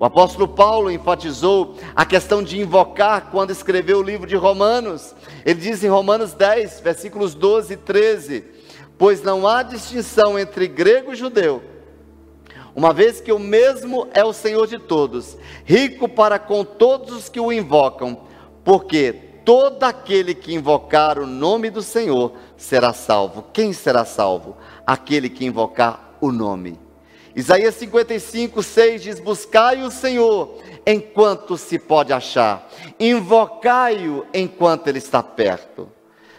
O apóstolo Paulo enfatizou a questão de invocar quando escreveu o livro de Romanos. Ele diz em Romanos 10, versículos 12 e 13: Pois não há distinção entre grego e judeu, uma vez que o mesmo é o Senhor de todos, rico para com todos os que o invocam, porque todo aquele que invocar o nome do Senhor será salvo. Quem será salvo? Aquele que invocar o nome. Isaías 55, 6 diz: Buscai o Senhor enquanto se pode achar, invocai-o enquanto ele está perto.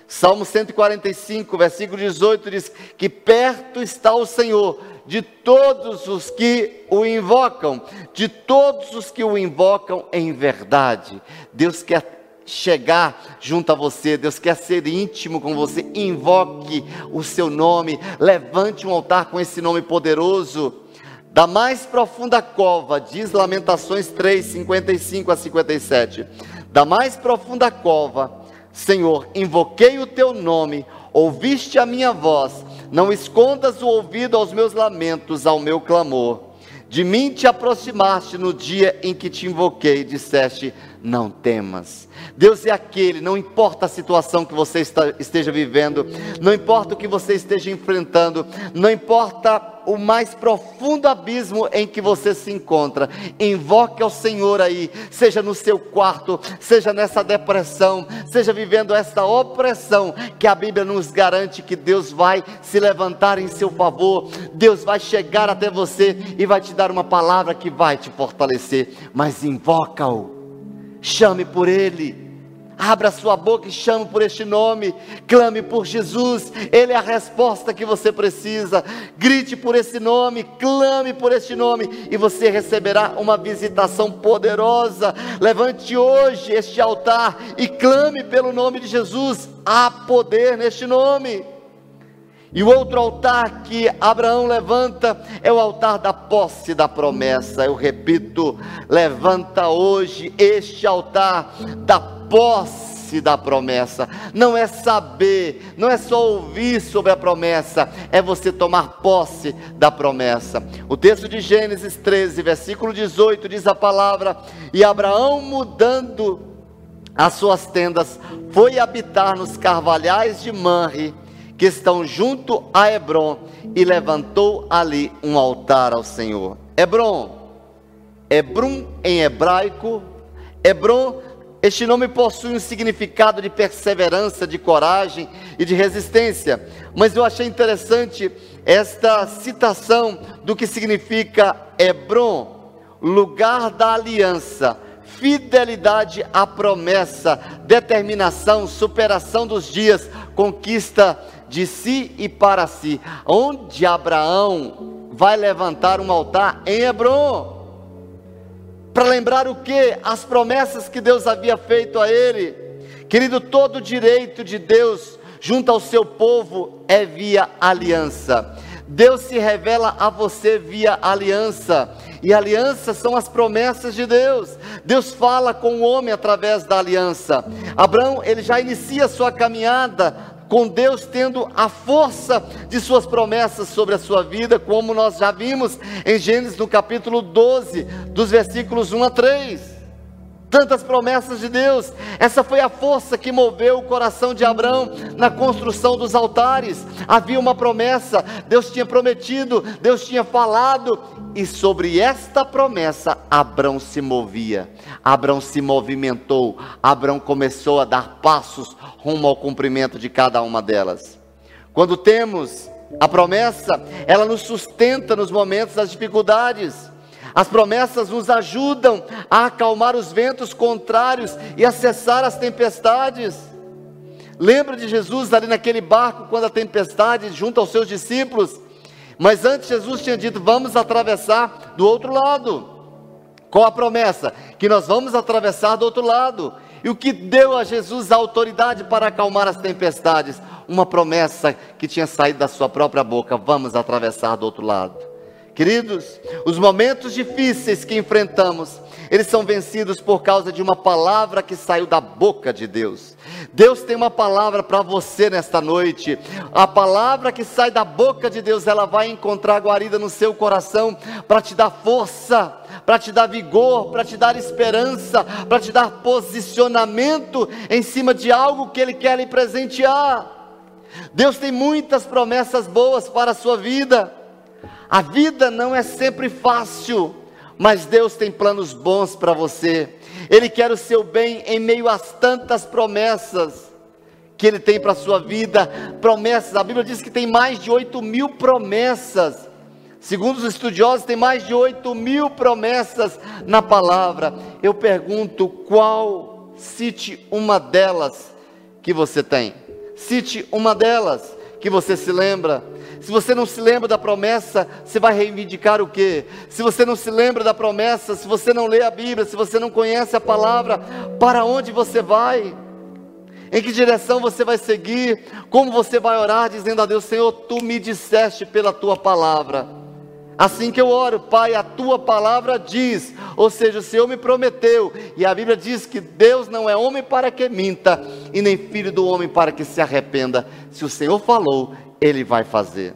Salmo 145, versículo 18 diz: Que perto está o Senhor de todos os que o invocam, de todos os que o invocam em verdade. Deus quer chegar junto a você, Deus quer ser íntimo com você, invoque o seu nome, levante um altar com esse nome poderoso. Da mais profunda cova, diz Lamentações 3, 55 a 57. Da mais profunda cova, Senhor, invoquei o teu nome, ouviste a minha voz, não escondas o ouvido aos meus lamentos, ao meu clamor. De mim te aproximaste no dia em que te invoquei, disseste: Não temas. Deus é aquele, não importa a situação que você esteja vivendo, não importa o que você esteja enfrentando, não importa o mais profundo abismo em que você se encontra, invoque ao Senhor aí, seja no seu quarto, seja nessa depressão, seja vivendo essa opressão, que a Bíblia nos garante que Deus vai se levantar em seu favor, Deus vai chegar até você e vai te dar uma palavra que vai te fortalecer, mas invoca-o, chame por Ele Abra sua boca e chame por este nome. Clame por Jesus. Ele é a resposta que você precisa. Grite por esse nome. Clame por este nome. E você receberá uma visitação poderosa. Levante hoje este altar e clame pelo nome de Jesus. Há poder neste nome. E o outro altar que Abraão levanta é o altar da posse da promessa. Eu repito, levanta hoje este altar da posse da promessa. Não é saber, não é só ouvir sobre a promessa, é você tomar posse da promessa. O texto de Gênesis 13, versículo 18 diz a palavra: E Abraão mudando as suas tendas, foi habitar nos carvalhais de Manre, que estão junto a Hebron, e levantou ali um altar ao Senhor. Hebron, Hebron em hebraico, Hebron este nome possui um significado de perseverança, de coragem e de resistência, mas eu achei interessante esta citação do que significa Hebron, lugar da aliança, fidelidade à promessa, determinação, superação dos dias, conquista de si e para si, onde Abraão vai levantar um altar em Hebron para lembrar o que? As promessas que Deus havia feito a ele. Querido, todo direito de Deus junto ao seu povo é via aliança. Deus se revela a você via aliança. E aliança são as promessas de Deus. Deus fala com o homem através da aliança. Abraão, ele já inicia sua caminhada com Deus tendo a força de suas promessas sobre a sua vida, como nós já vimos em Gênesis no capítulo 12, dos versículos 1 a 3 tantas promessas de Deus. Essa foi a força que moveu o coração de Abraão na construção dos altares. Havia uma promessa, Deus tinha prometido, Deus tinha falado, e sobre esta promessa Abraão se movia. Abraão se movimentou. Abraão começou a dar passos rumo ao cumprimento de cada uma delas. Quando temos a promessa, ela nos sustenta nos momentos das dificuldades. As promessas nos ajudam a acalmar os ventos contrários e a cessar as tempestades. Lembra de Jesus ali naquele barco quando a tempestade junto aos seus discípulos? Mas antes Jesus tinha dito: "Vamos atravessar do outro lado". Qual a promessa? Que nós vamos atravessar do outro lado. E o que deu a Jesus a autoridade para acalmar as tempestades? Uma promessa que tinha saído da sua própria boca: vamos atravessar do outro lado. Queridos, os momentos difíceis que enfrentamos, eles são vencidos por causa de uma palavra que saiu da boca de Deus. Deus tem uma palavra para você nesta noite. A palavra que sai da boca de Deus, ela vai encontrar guarida no seu coração para te dar força, para te dar vigor, para te dar esperança, para te dar posicionamento em cima de algo que Ele quer lhe presentear. Deus tem muitas promessas boas para a sua vida. A vida não é sempre fácil, mas Deus tem planos bons para você. Ele quer o seu bem em meio às tantas promessas que Ele tem para a sua vida. Promessas, a Bíblia diz que tem mais de 8 mil promessas. Segundo os estudiosos, tem mais de 8 mil promessas na palavra. Eu pergunto, qual, cite uma delas que você tem. Cite uma delas que você se lembra. Se você não se lembra da promessa, você vai reivindicar o quê? Se você não se lembra da promessa, se você não lê a Bíblia, se você não conhece a palavra, para onde você vai? Em que direção você vai seguir? Como você vai orar dizendo a Deus, Senhor, tu me disseste pela tua palavra. Assim que eu oro, Pai, a tua palavra diz, ou seja, o Senhor me prometeu, e a Bíblia diz que Deus não é homem para que minta, e nem filho do homem para que se arrependa. Se o Senhor falou, ele vai fazer.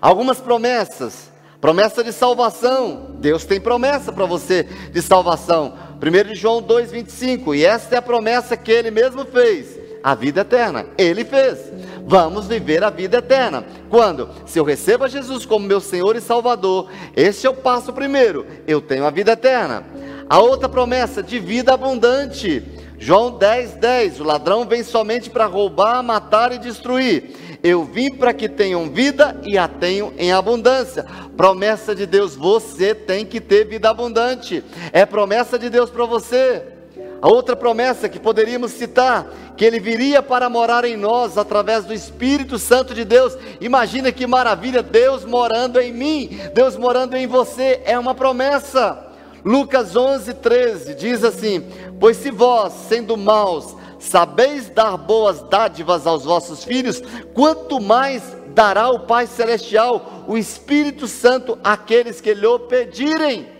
Algumas promessas, promessa de salvação. Deus tem promessa para você de salvação. 1 João 2,25. E esta é a promessa que ele mesmo fez: a vida eterna. Ele fez. Vamos viver a vida eterna. Quando? Se eu recebo a Jesus como meu Senhor e Salvador, este é o passo primeiro. Eu tenho a vida eterna. A outra promessa de vida abundante. João 10, 10. O ladrão vem somente para roubar, matar e destruir. Eu vim para que tenham vida e a tenham em abundância. Promessa de Deus, você tem que ter vida abundante. É promessa de Deus para você. A outra promessa que poderíamos citar, que ele viria para morar em nós através do Espírito Santo de Deus. Imagina que maravilha, Deus morando em mim, Deus morando em você, é uma promessa. Lucas 11, 13 diz assim: Pois se vós, sendo maus, sabeis dar boas dádivas aos vossos filhos, quanto mais dará o Pai Celestial, o Espírito Santo, àqueles que lhe pedirem.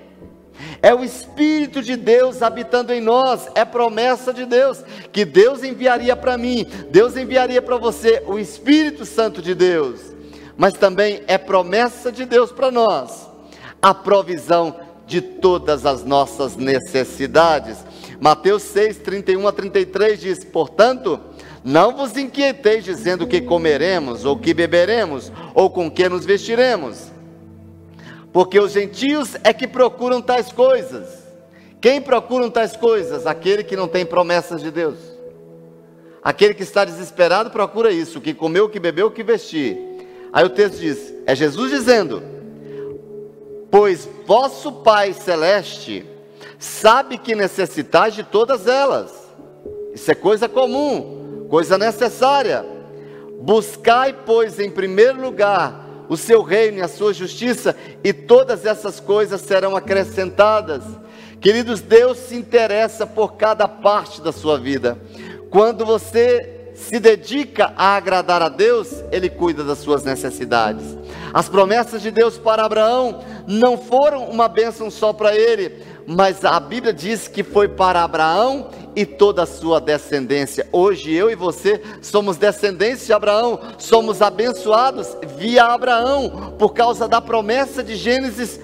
É o Espírito de Deus habitando em nós, é promessa de Deus, que Deus enviaria para mim, Deus enviaria para você o Espírito Santo de Deus, mas também é promessa de Deus para nós, a provisão de todas as nossas necessidades. Mateus 6, 31 a 33 diz: Portanto, não vos inquieteis dizendo que comeremos, ou que beberemos, ou com que nos vestiremos, porque os gentios é que procuram tais coisas. Quem procura tais coisas? Aquele que não tem promessas de Deus. Aquele que está desesperado procura isso, que comeu, que bebeu, que vestir. Aí o texto diz: é Jesus dizendo: Pois vosso Pai celeste sabe que necessitais de todas elas. Isso é coisa comum, coisa necessária. Buscai, pois, em primeiro lugar o seu reino e a sua justiça, e todas essas coisas serão acrescentadas. Queridos, Deus se interessa por cada parte da sua vida. Quando você se dedica a agradar a Deus, Ele cuida das suas necessidades. As promessas de Deus para Abraão não foram uma bênção só para ele, mas a Bíblia diz que foi para Abraão e toda a sua descendência. Hoje eu e você somos descendentes de Abraão, somos abençoados via Abraão, por causa da promessa de Gênesis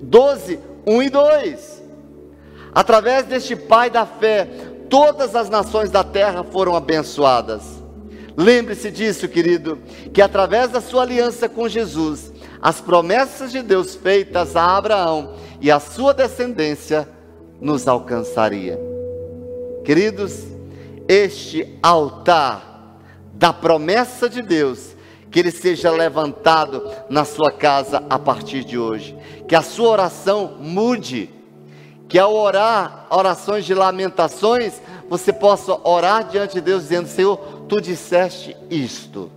12, 1 e 2. Através deste pai da fé, todas as nações da terra foram abençoadas. Lembre-se disso, querido, que através da sua aliança com Jesus, as promessas de Deus feitas a Abraão e a sua descendência nos alcançaria. Queridos, este altar da promessa de Deus, que ele seja levantado na sua casa a partir de hoje, que a sua oração mude, que ao orar orações de lamentações, você possa orar diante de Deus dizendo: Senhor, tu disseste isto.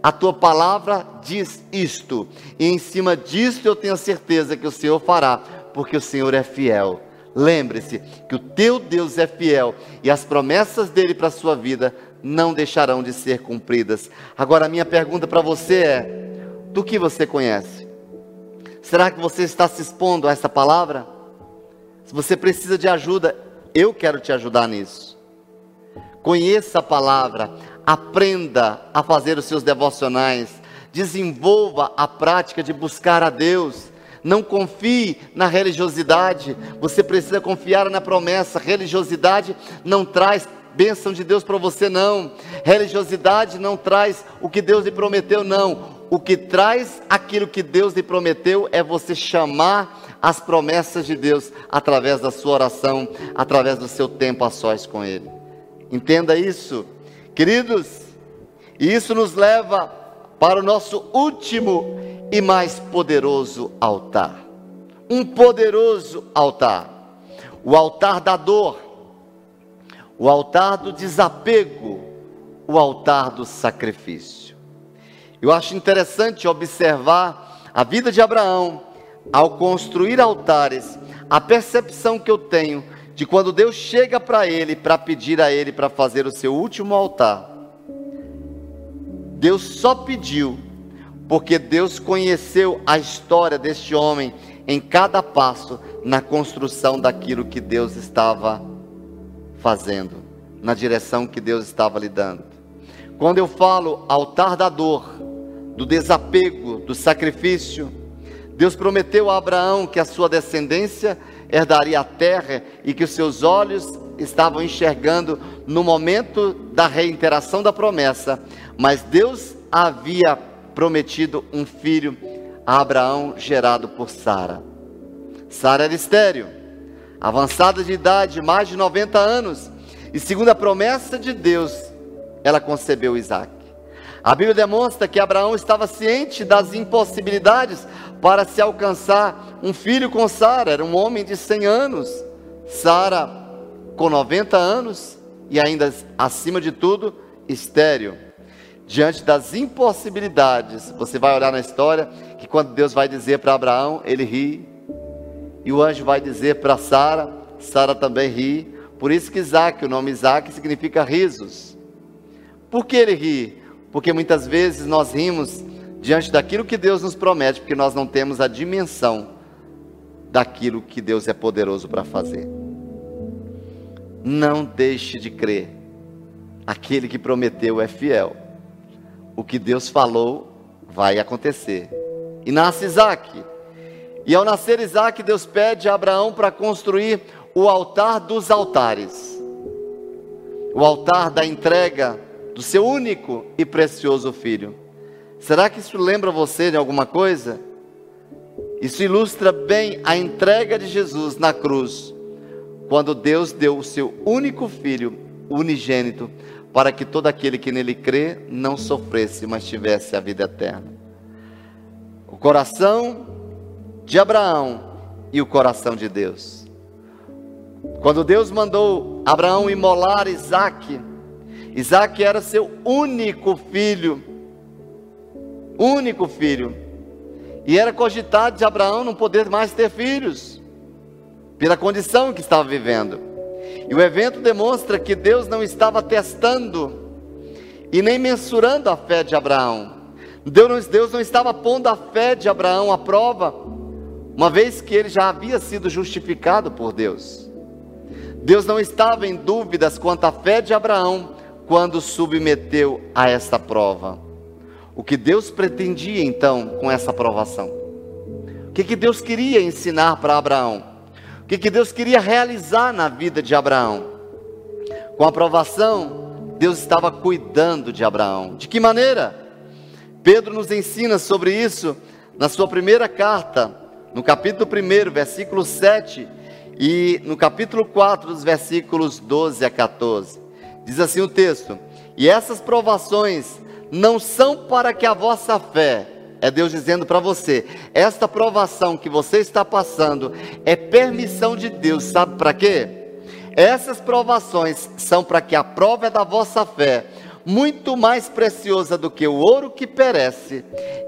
A tua palavra diz isto, e em cima disto eu tenho certeza que o Senhor fará, porque o Senhor é fiel. Lembre-se que o teu Deus é fiel e as promessas dele para a sua vida não deixarão de ser cumpridas. Agora, a minha pergunta para você é: do que você conhece? Será que você está se expondo a essa palavra? Se você precisa de ajuda, eu quero te ajudar nisso. Conheça a palavra, aprenda a fazer os seus devocionais, desenvolva a prática de buscar a Deus. Não confie na religiosidade, você precisa confiar na promessa. Religiosidade não traz bênção de Deus para você, não. Religiosidade não traz o que Deus lhe prometeu, não. O que traz aquilo que Deus lhe prometeu é você chamar as promessas de Deus através da sua oração, através do seu tempo a sós com Ele. Entenda isso, queridos. E isso nos leva para o nosso último e mais poderoso altar. Um poderoso altar. O altar da dor, o altar do desapego, o altar do sacrifício. Eu acho interessante observar a vida de Abraão ao construir altares, a percepção que eu tenho de quando Deus chega para ele para pedir a ele para fazer o seu último altar. Deus só pediu porque Deus conheceu a história deste homem em cada passo na construção daquilo que Deus estava fazendo, na direção que Deus estava lhe dando. Quando eu falo altar da dor, do desapego, do sacrifício, Deus prometeu a Abraão que a sua descendência herdaria a terra e que os seus olhos estavam enxergando no momento da reiteração da promessa, mas Deus havia prometido um filho a Abraão, gerado por Sara. Sara era estéreo, avançada de idade, mais de 90 anos, e segundo a promessa de Deus, ela concebeu Isaac. A Bíblia demonstra que Abraão estava ciente das impossibilidades para se alcançar um filho com Sara, era um homem de 100 anos, Sara com 90 anos e ainda acima de tudo, estéreo diante das impossibilidades, você vai olhar na história que quando Deus vai dizer para Abraão, ele ri, e o anjo vai dizer para Sara, Sara também ri. Por isso que Isaac, o nome Isaac significa risos. Por que ele ri? Porque muitas vezes nós rimos diante daquilo que Deus nos promete, porque nós não temos a dimensão daquilo que Deus é poderoso para fazer. Não deixe de crer. Aquele que prometeu é fiel o que Deus falou vai acontecer. E nasce Isaac. E ao nascer Isaac, Deus pede a Abraão para construir o altar dos altares o altar da entrega do seu único e precioso filho. Será que isso lembra você de alguma coisa? Isso ilustra bem a entrega de Jesus na cruz, quando Deus deu o seu único filho, unigênito, para que todo aquele que nele crê não sofresse, mas tivesse a vida eterna. O coração de Abraão e o coração de Deus. Quando Deus mandou Abraão imolar Isaac, Isaac era seu único filho, único filho, e era cogitado de Abraão não poder mais ter filhos, pela condição que estava vivendo. E o evento demonstra que Deus não estava testando e nem mensurando a fé de Abraão. Deus, não estava pondo a fé de Abraão à prova, uma vez que ele já havia sido justificado por Deus. Deus não estava em dúvidas quanto à fé de Abraão quando submeteu a esta prova. O que Deus pretendia então com essa provação? O que, que Deus queria ensinar para Abraão? O que, que Deus queria realizar na vida de Abraão? Com a aprovação, Deus estava cuidando de Abraão. De que maneira? Pedro nos ensina sobre isso na sua primeira carta, no capítulo 1, versículo 7, e no capítulo 4, dos versículos 12 a 14. Diz assim o texto: E essas provações não são para que a vossa fé é Deus dizendo para você: esta provação que você está passando é permissão de Deus, sabe para quê? Essas provações são para que a prova é da vossa fé, muito mais preciosa do que o ouro que perece,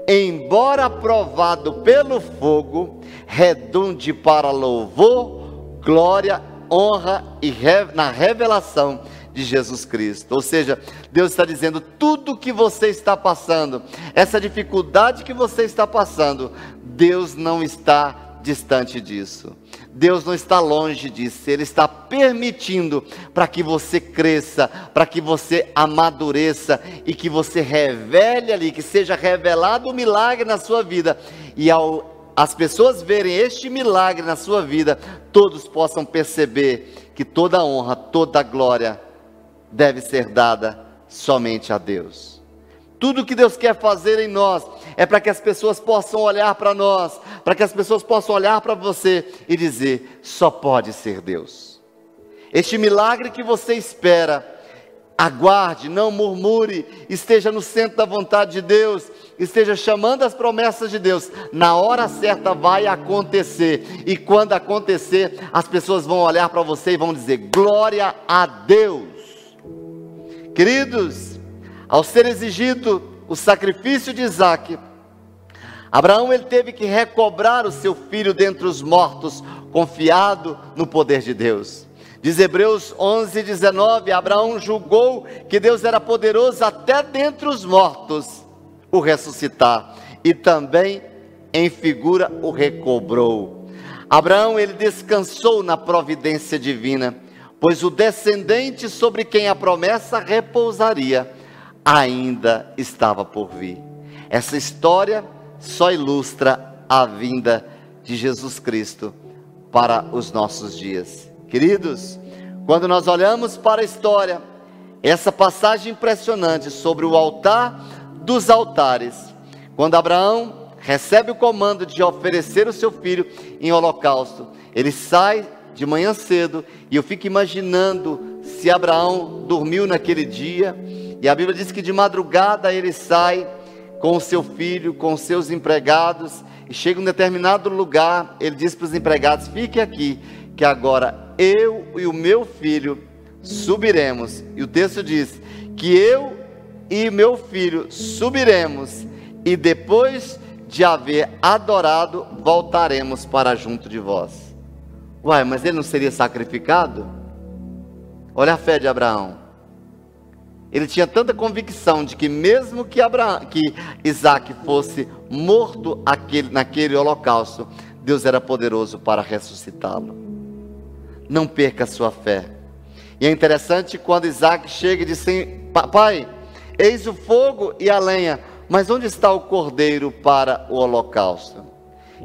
embora provado pelo fogo, redunde para louvor, glória, honra e na revelação de Jesus Cristo. Ou seja, Deus está dizendo: tudo que você está passando, essa dificuldade que você está passando, Deus não está distante disso. Deus não está longe disso, Ele está permitindo para que você cresça, para que você amadureça e que você revele ali, que seja revelado o um milagre na sua vida. E ao as pessoas verem este milagre na sua vida, todos possam perceber que toda honra, toda glória deve ser dada somente a Deus. Tudo que Deus quer fazer em nós é para que as pessoas possam olhar para nós, para que as pessoas possam olhar para você e dizer: só pode ser Deus. Este milagre que você espera, aguarde, não murmure, esteja no centro da vontade de Deus, esteja chamando as promessas de Deus. Na hora certa vai acontecer, e quando acontecer, as pessoas vão olhar para você e vão dizer: glória a Deus. Queridos, ao ser exigido o sacrifício de Isaac, Abraão ele teve que recobrar o seu filho dentre os mortos, confiado no poder de Deus. Diz Hebreus 11, 19: Abraão julgou que Deus era poderoso até dentre os mortos o ressuscitar, e também em figura o recobrou. Abraão ele descansou na providência divina, pois o descendente sobre quem a promessa repousaria ainda estava por vir. Essa história só ilustra a vinda de Jesus Cristo para os nossos dias. Queridos, quando nós olhamos para a história, essa passagem impressionante sobre o altar dos altares, quando Abraão recebe o comando de oferecer o seu filho em holocausto, ele sai de manhã cedo e eu fico imaginando se Abraão dormiu naquele dia e a Bíblia diz que de madrugada ele sai com o seu filho, com os seus empregados, e chega em um determinado lugar, ele diz para os empregados: Fiquem aqui, que agora eu e o meu filho subiremos. E o texto diz que eu e meu filho subiremos, e depois de haver adorado, voltaremos para junto de vós. Uai, mas ele não seria sacrificado? Olha a fé de Abraão. Ele tinha tanta convicção de que mesmo que, Abraão, que Isaac fosse morto aquele, naquele holocausto, Deus era poderoso para ressuscitá-lo. Não perca a sua fé. E é interessante quando Isaac chega e diz assim: Pai, eis o fogo e a lenha, mas onde está o cordeiro para o holocausto?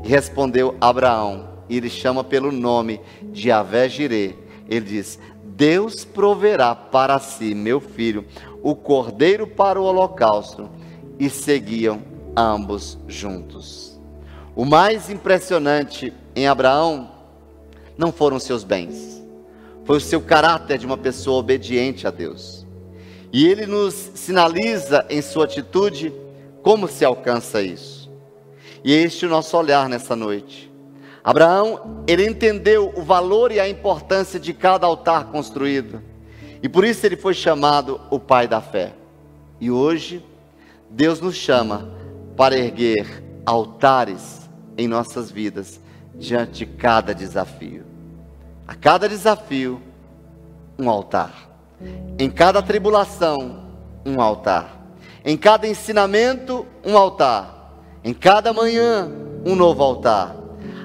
E respondeu Abraão, e ele chama pelo nome de Avé Jirê. Ele diz: Deus proverá para si, meu filho, o cordeiro para o holocausto. E seguiam ambos juntos. O mais impressionante em Abraão não foram seus bens, foi o seu caráter de uma pessoa obediente a Deus. E ele nos sinaliza em sua atitude como se alcança isso. E é este o nosso olhar nessa noite. Abraão, ele entendeu o valor e a importância de cada altar construído. E por isso ele foi chamado o pai da fé. E hoje, Deus nos chama para erguer altares em nossas vidas diante de cada desafio. A cada desafio, um altar. Em cada tribulação, um altar. Em cada ensinamento, um altar. Em cada manhã, um novo altar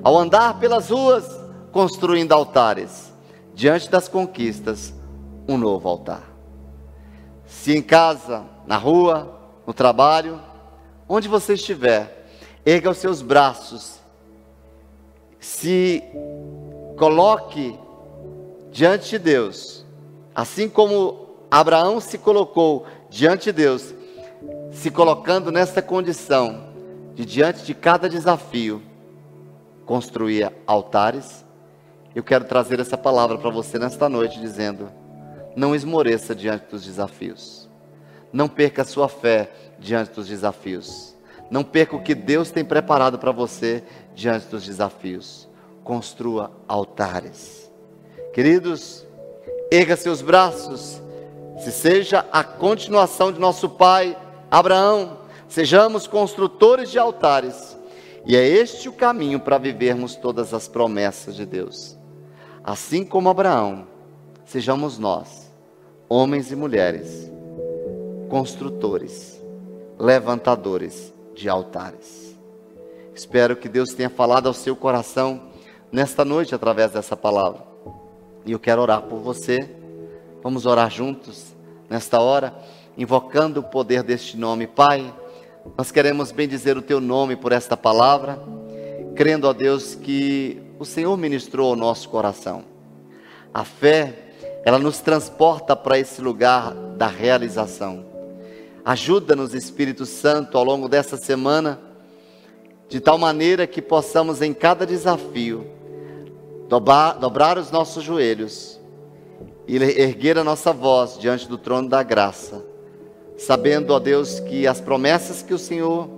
ao andar pelas ruas, construindo altares, diante das conquistas, um novo altar. Se em casa, na rua, no trabalho, onde você estiver, erga os seus braços, se coloque diante de Deus, assim como Abraão se colocou diante de Deus, se colocando nessa condição de diante de cada desafio, construía altares. Eu quero trazer essa palavra para você nesta noite, dizendo: não esmoreça diante dos desafios, não perca a sua fé diante dos desafios, não perca o que Deus tem preparado para você diante dos desafios. Construa altares, queridos, erga seus braços, se seja a continuação de nosso pai Abraão, sejamos construtores de altares e é este o caminho para vivermos todas as promessas de Deus. Assim como Abraão, sejamos nós homens e mulheres, construtores, levantadores de altares. Espero que Deus tenha falado ao seu coração nesta noite através dessa palavra. E eu quero orar por você. Vamos orar juntos nesta hora, invocando o poder deste nome. Pai, nós queremos bendizer o teu nome por esta palavra, crendo a Deus que o Senhor ministrou ao nosso coração. A fé, ela nos transporta para esse lugar da realização. Ajuda-nos, Espírito Santo, ao longo dessa semana, de tal maneira que possamos em cada desafio dobrar, dobrar os nossos joelhos e erguer a nossa voz diante do trono da graça, sabendo, ó Deus, que as promessas que o Senhor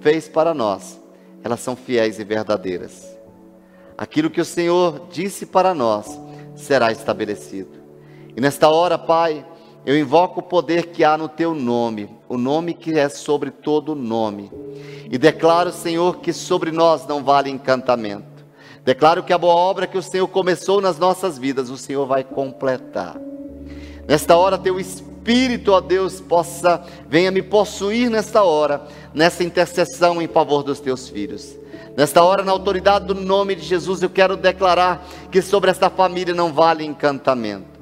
fez para nós, elas são fiéis e verdadeiras. Aquilo que o Senhor disse para nós será estabelecido. E nesta hora, Pai, eu invoco o poder que há no teu nome, o nome que é sobre todo nome. E declaro, Senhor, que sobre nós não vale encantamento. Declaro que a boa obra que o Senhor começou nas nossas vidas, o Senhor vai completar. Nesta hora, teu Espírito, ó Deus, possa, venha me possuir nesta hora, nessa intercessão em favor dos teus filhos. Nesta hora, na autoridade do nome de Jesus, eu quero declarar que sobre esta família não vale encantamento.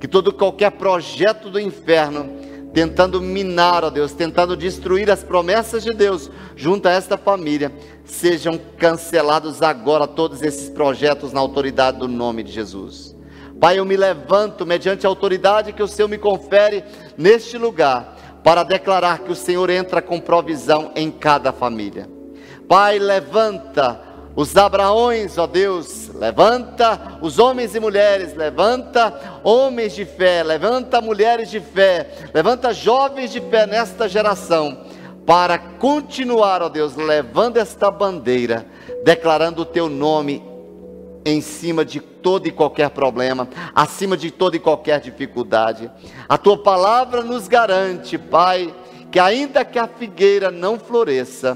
Que todo qualquer projeto do inferno tentando minar, ó Deus, tentando destruir as promessas de Deus junto a esta família, sejam cancelados agora todos esses projetos na autoridade do nome de Jesus. Pai, eu me levanto mediante a autoridade que o Senhor me confere neste lugar para declarar que o Senhor entra com provisão em cada família. Pai, levanta os Abraões, ó Deus, levanta os homens e mulheres, levanta homens de fé, levanta mulheres de fé, levanta jovens de fé nesta geração, para continuar, ó Deus, levando esta bandeira, declarando o teu nome em cima de todo e qualquer problema, acima de toda e qualquer dificuldade. A tua palavra nos garante, Pai, que ainda que a figueira não floresça,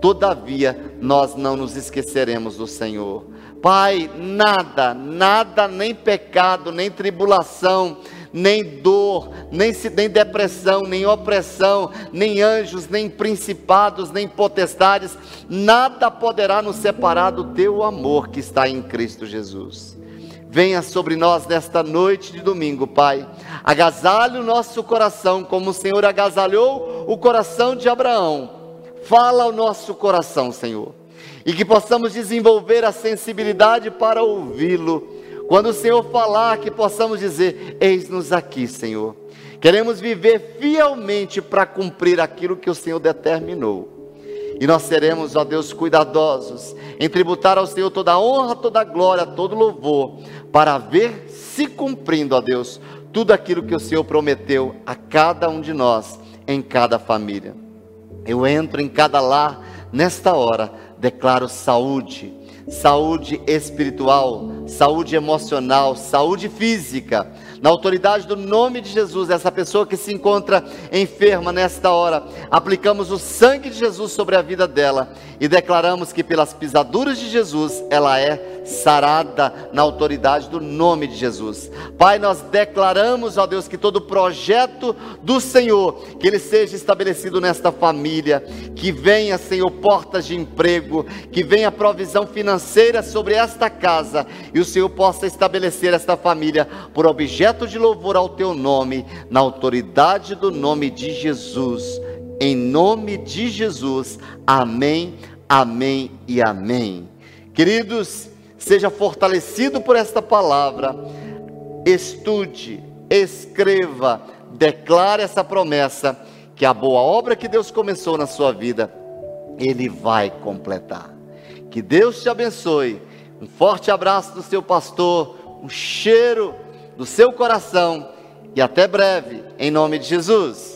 todavia nós não nos esqueceremos do Senhor. Pai, nada, nada, nem pecado, nem tribulação, nem dor, nem, nem depressão, nem opressão, nem anjos, nem principados, nem potestades, nada poderá nos separar do teu amor que está em Cristo Jesus. Venha sobre nós nesta noite de domingo, Pai. Agasalhe o nosso coração, como o Senhor agasalhou o coração de Abraão Fala ao nosso coração, Senhor, e que possamos desenvolver a sensibilidade para ouvi-lo. Quando o Senhor falar, que possamos dizer: Eis-nos aqui, Senhor. Queremos viver fielmente para cumprir aquilo que o Senhor determinou. E nós seremos, ó Deus, cuidadosos em tributar ao Senhor toda honra, toda glória, todo louvor, para ver se cumprindo, ó Deus, tudo aquilo que o Senhor prometeu a cada um de nós, em cada família. Eu entro em cada lar nesta hora, declaro saúde, saúde espiritual, saúde emocional, saúde física. Na autoridade do nome de Jesus, essa pessoa que se encontra enferma nesta hora, aplicamos o sangue de Jesus sobre a vida dela e declaramos que pelas pisaduras de Jesus ela é sarada na autoridade do nome de Jesus. Pai, nós declaramos, ó Deus, que todo projeto do Senhor, que ele seja estabelecido nesta família, que venha, Senhor, portas de emprego, que venha provisão financeira sobre esta casa e o Senhor possa estabelecer esta família por objeto de louvor ao teu nome, na autoridade do nome de Jesus. Em nome de Jesus. Amém. Amém e amém. Queridos, seja fortalecido por esta palavra, estude, escreva, declare essa promessa, que a boa obra que Deus começou na sua vida, Ele vai completar. Que Deus te abençoe. Um forte abraço do seu pastor, um cheiro do seu coração e até breve, em nome de Jesus.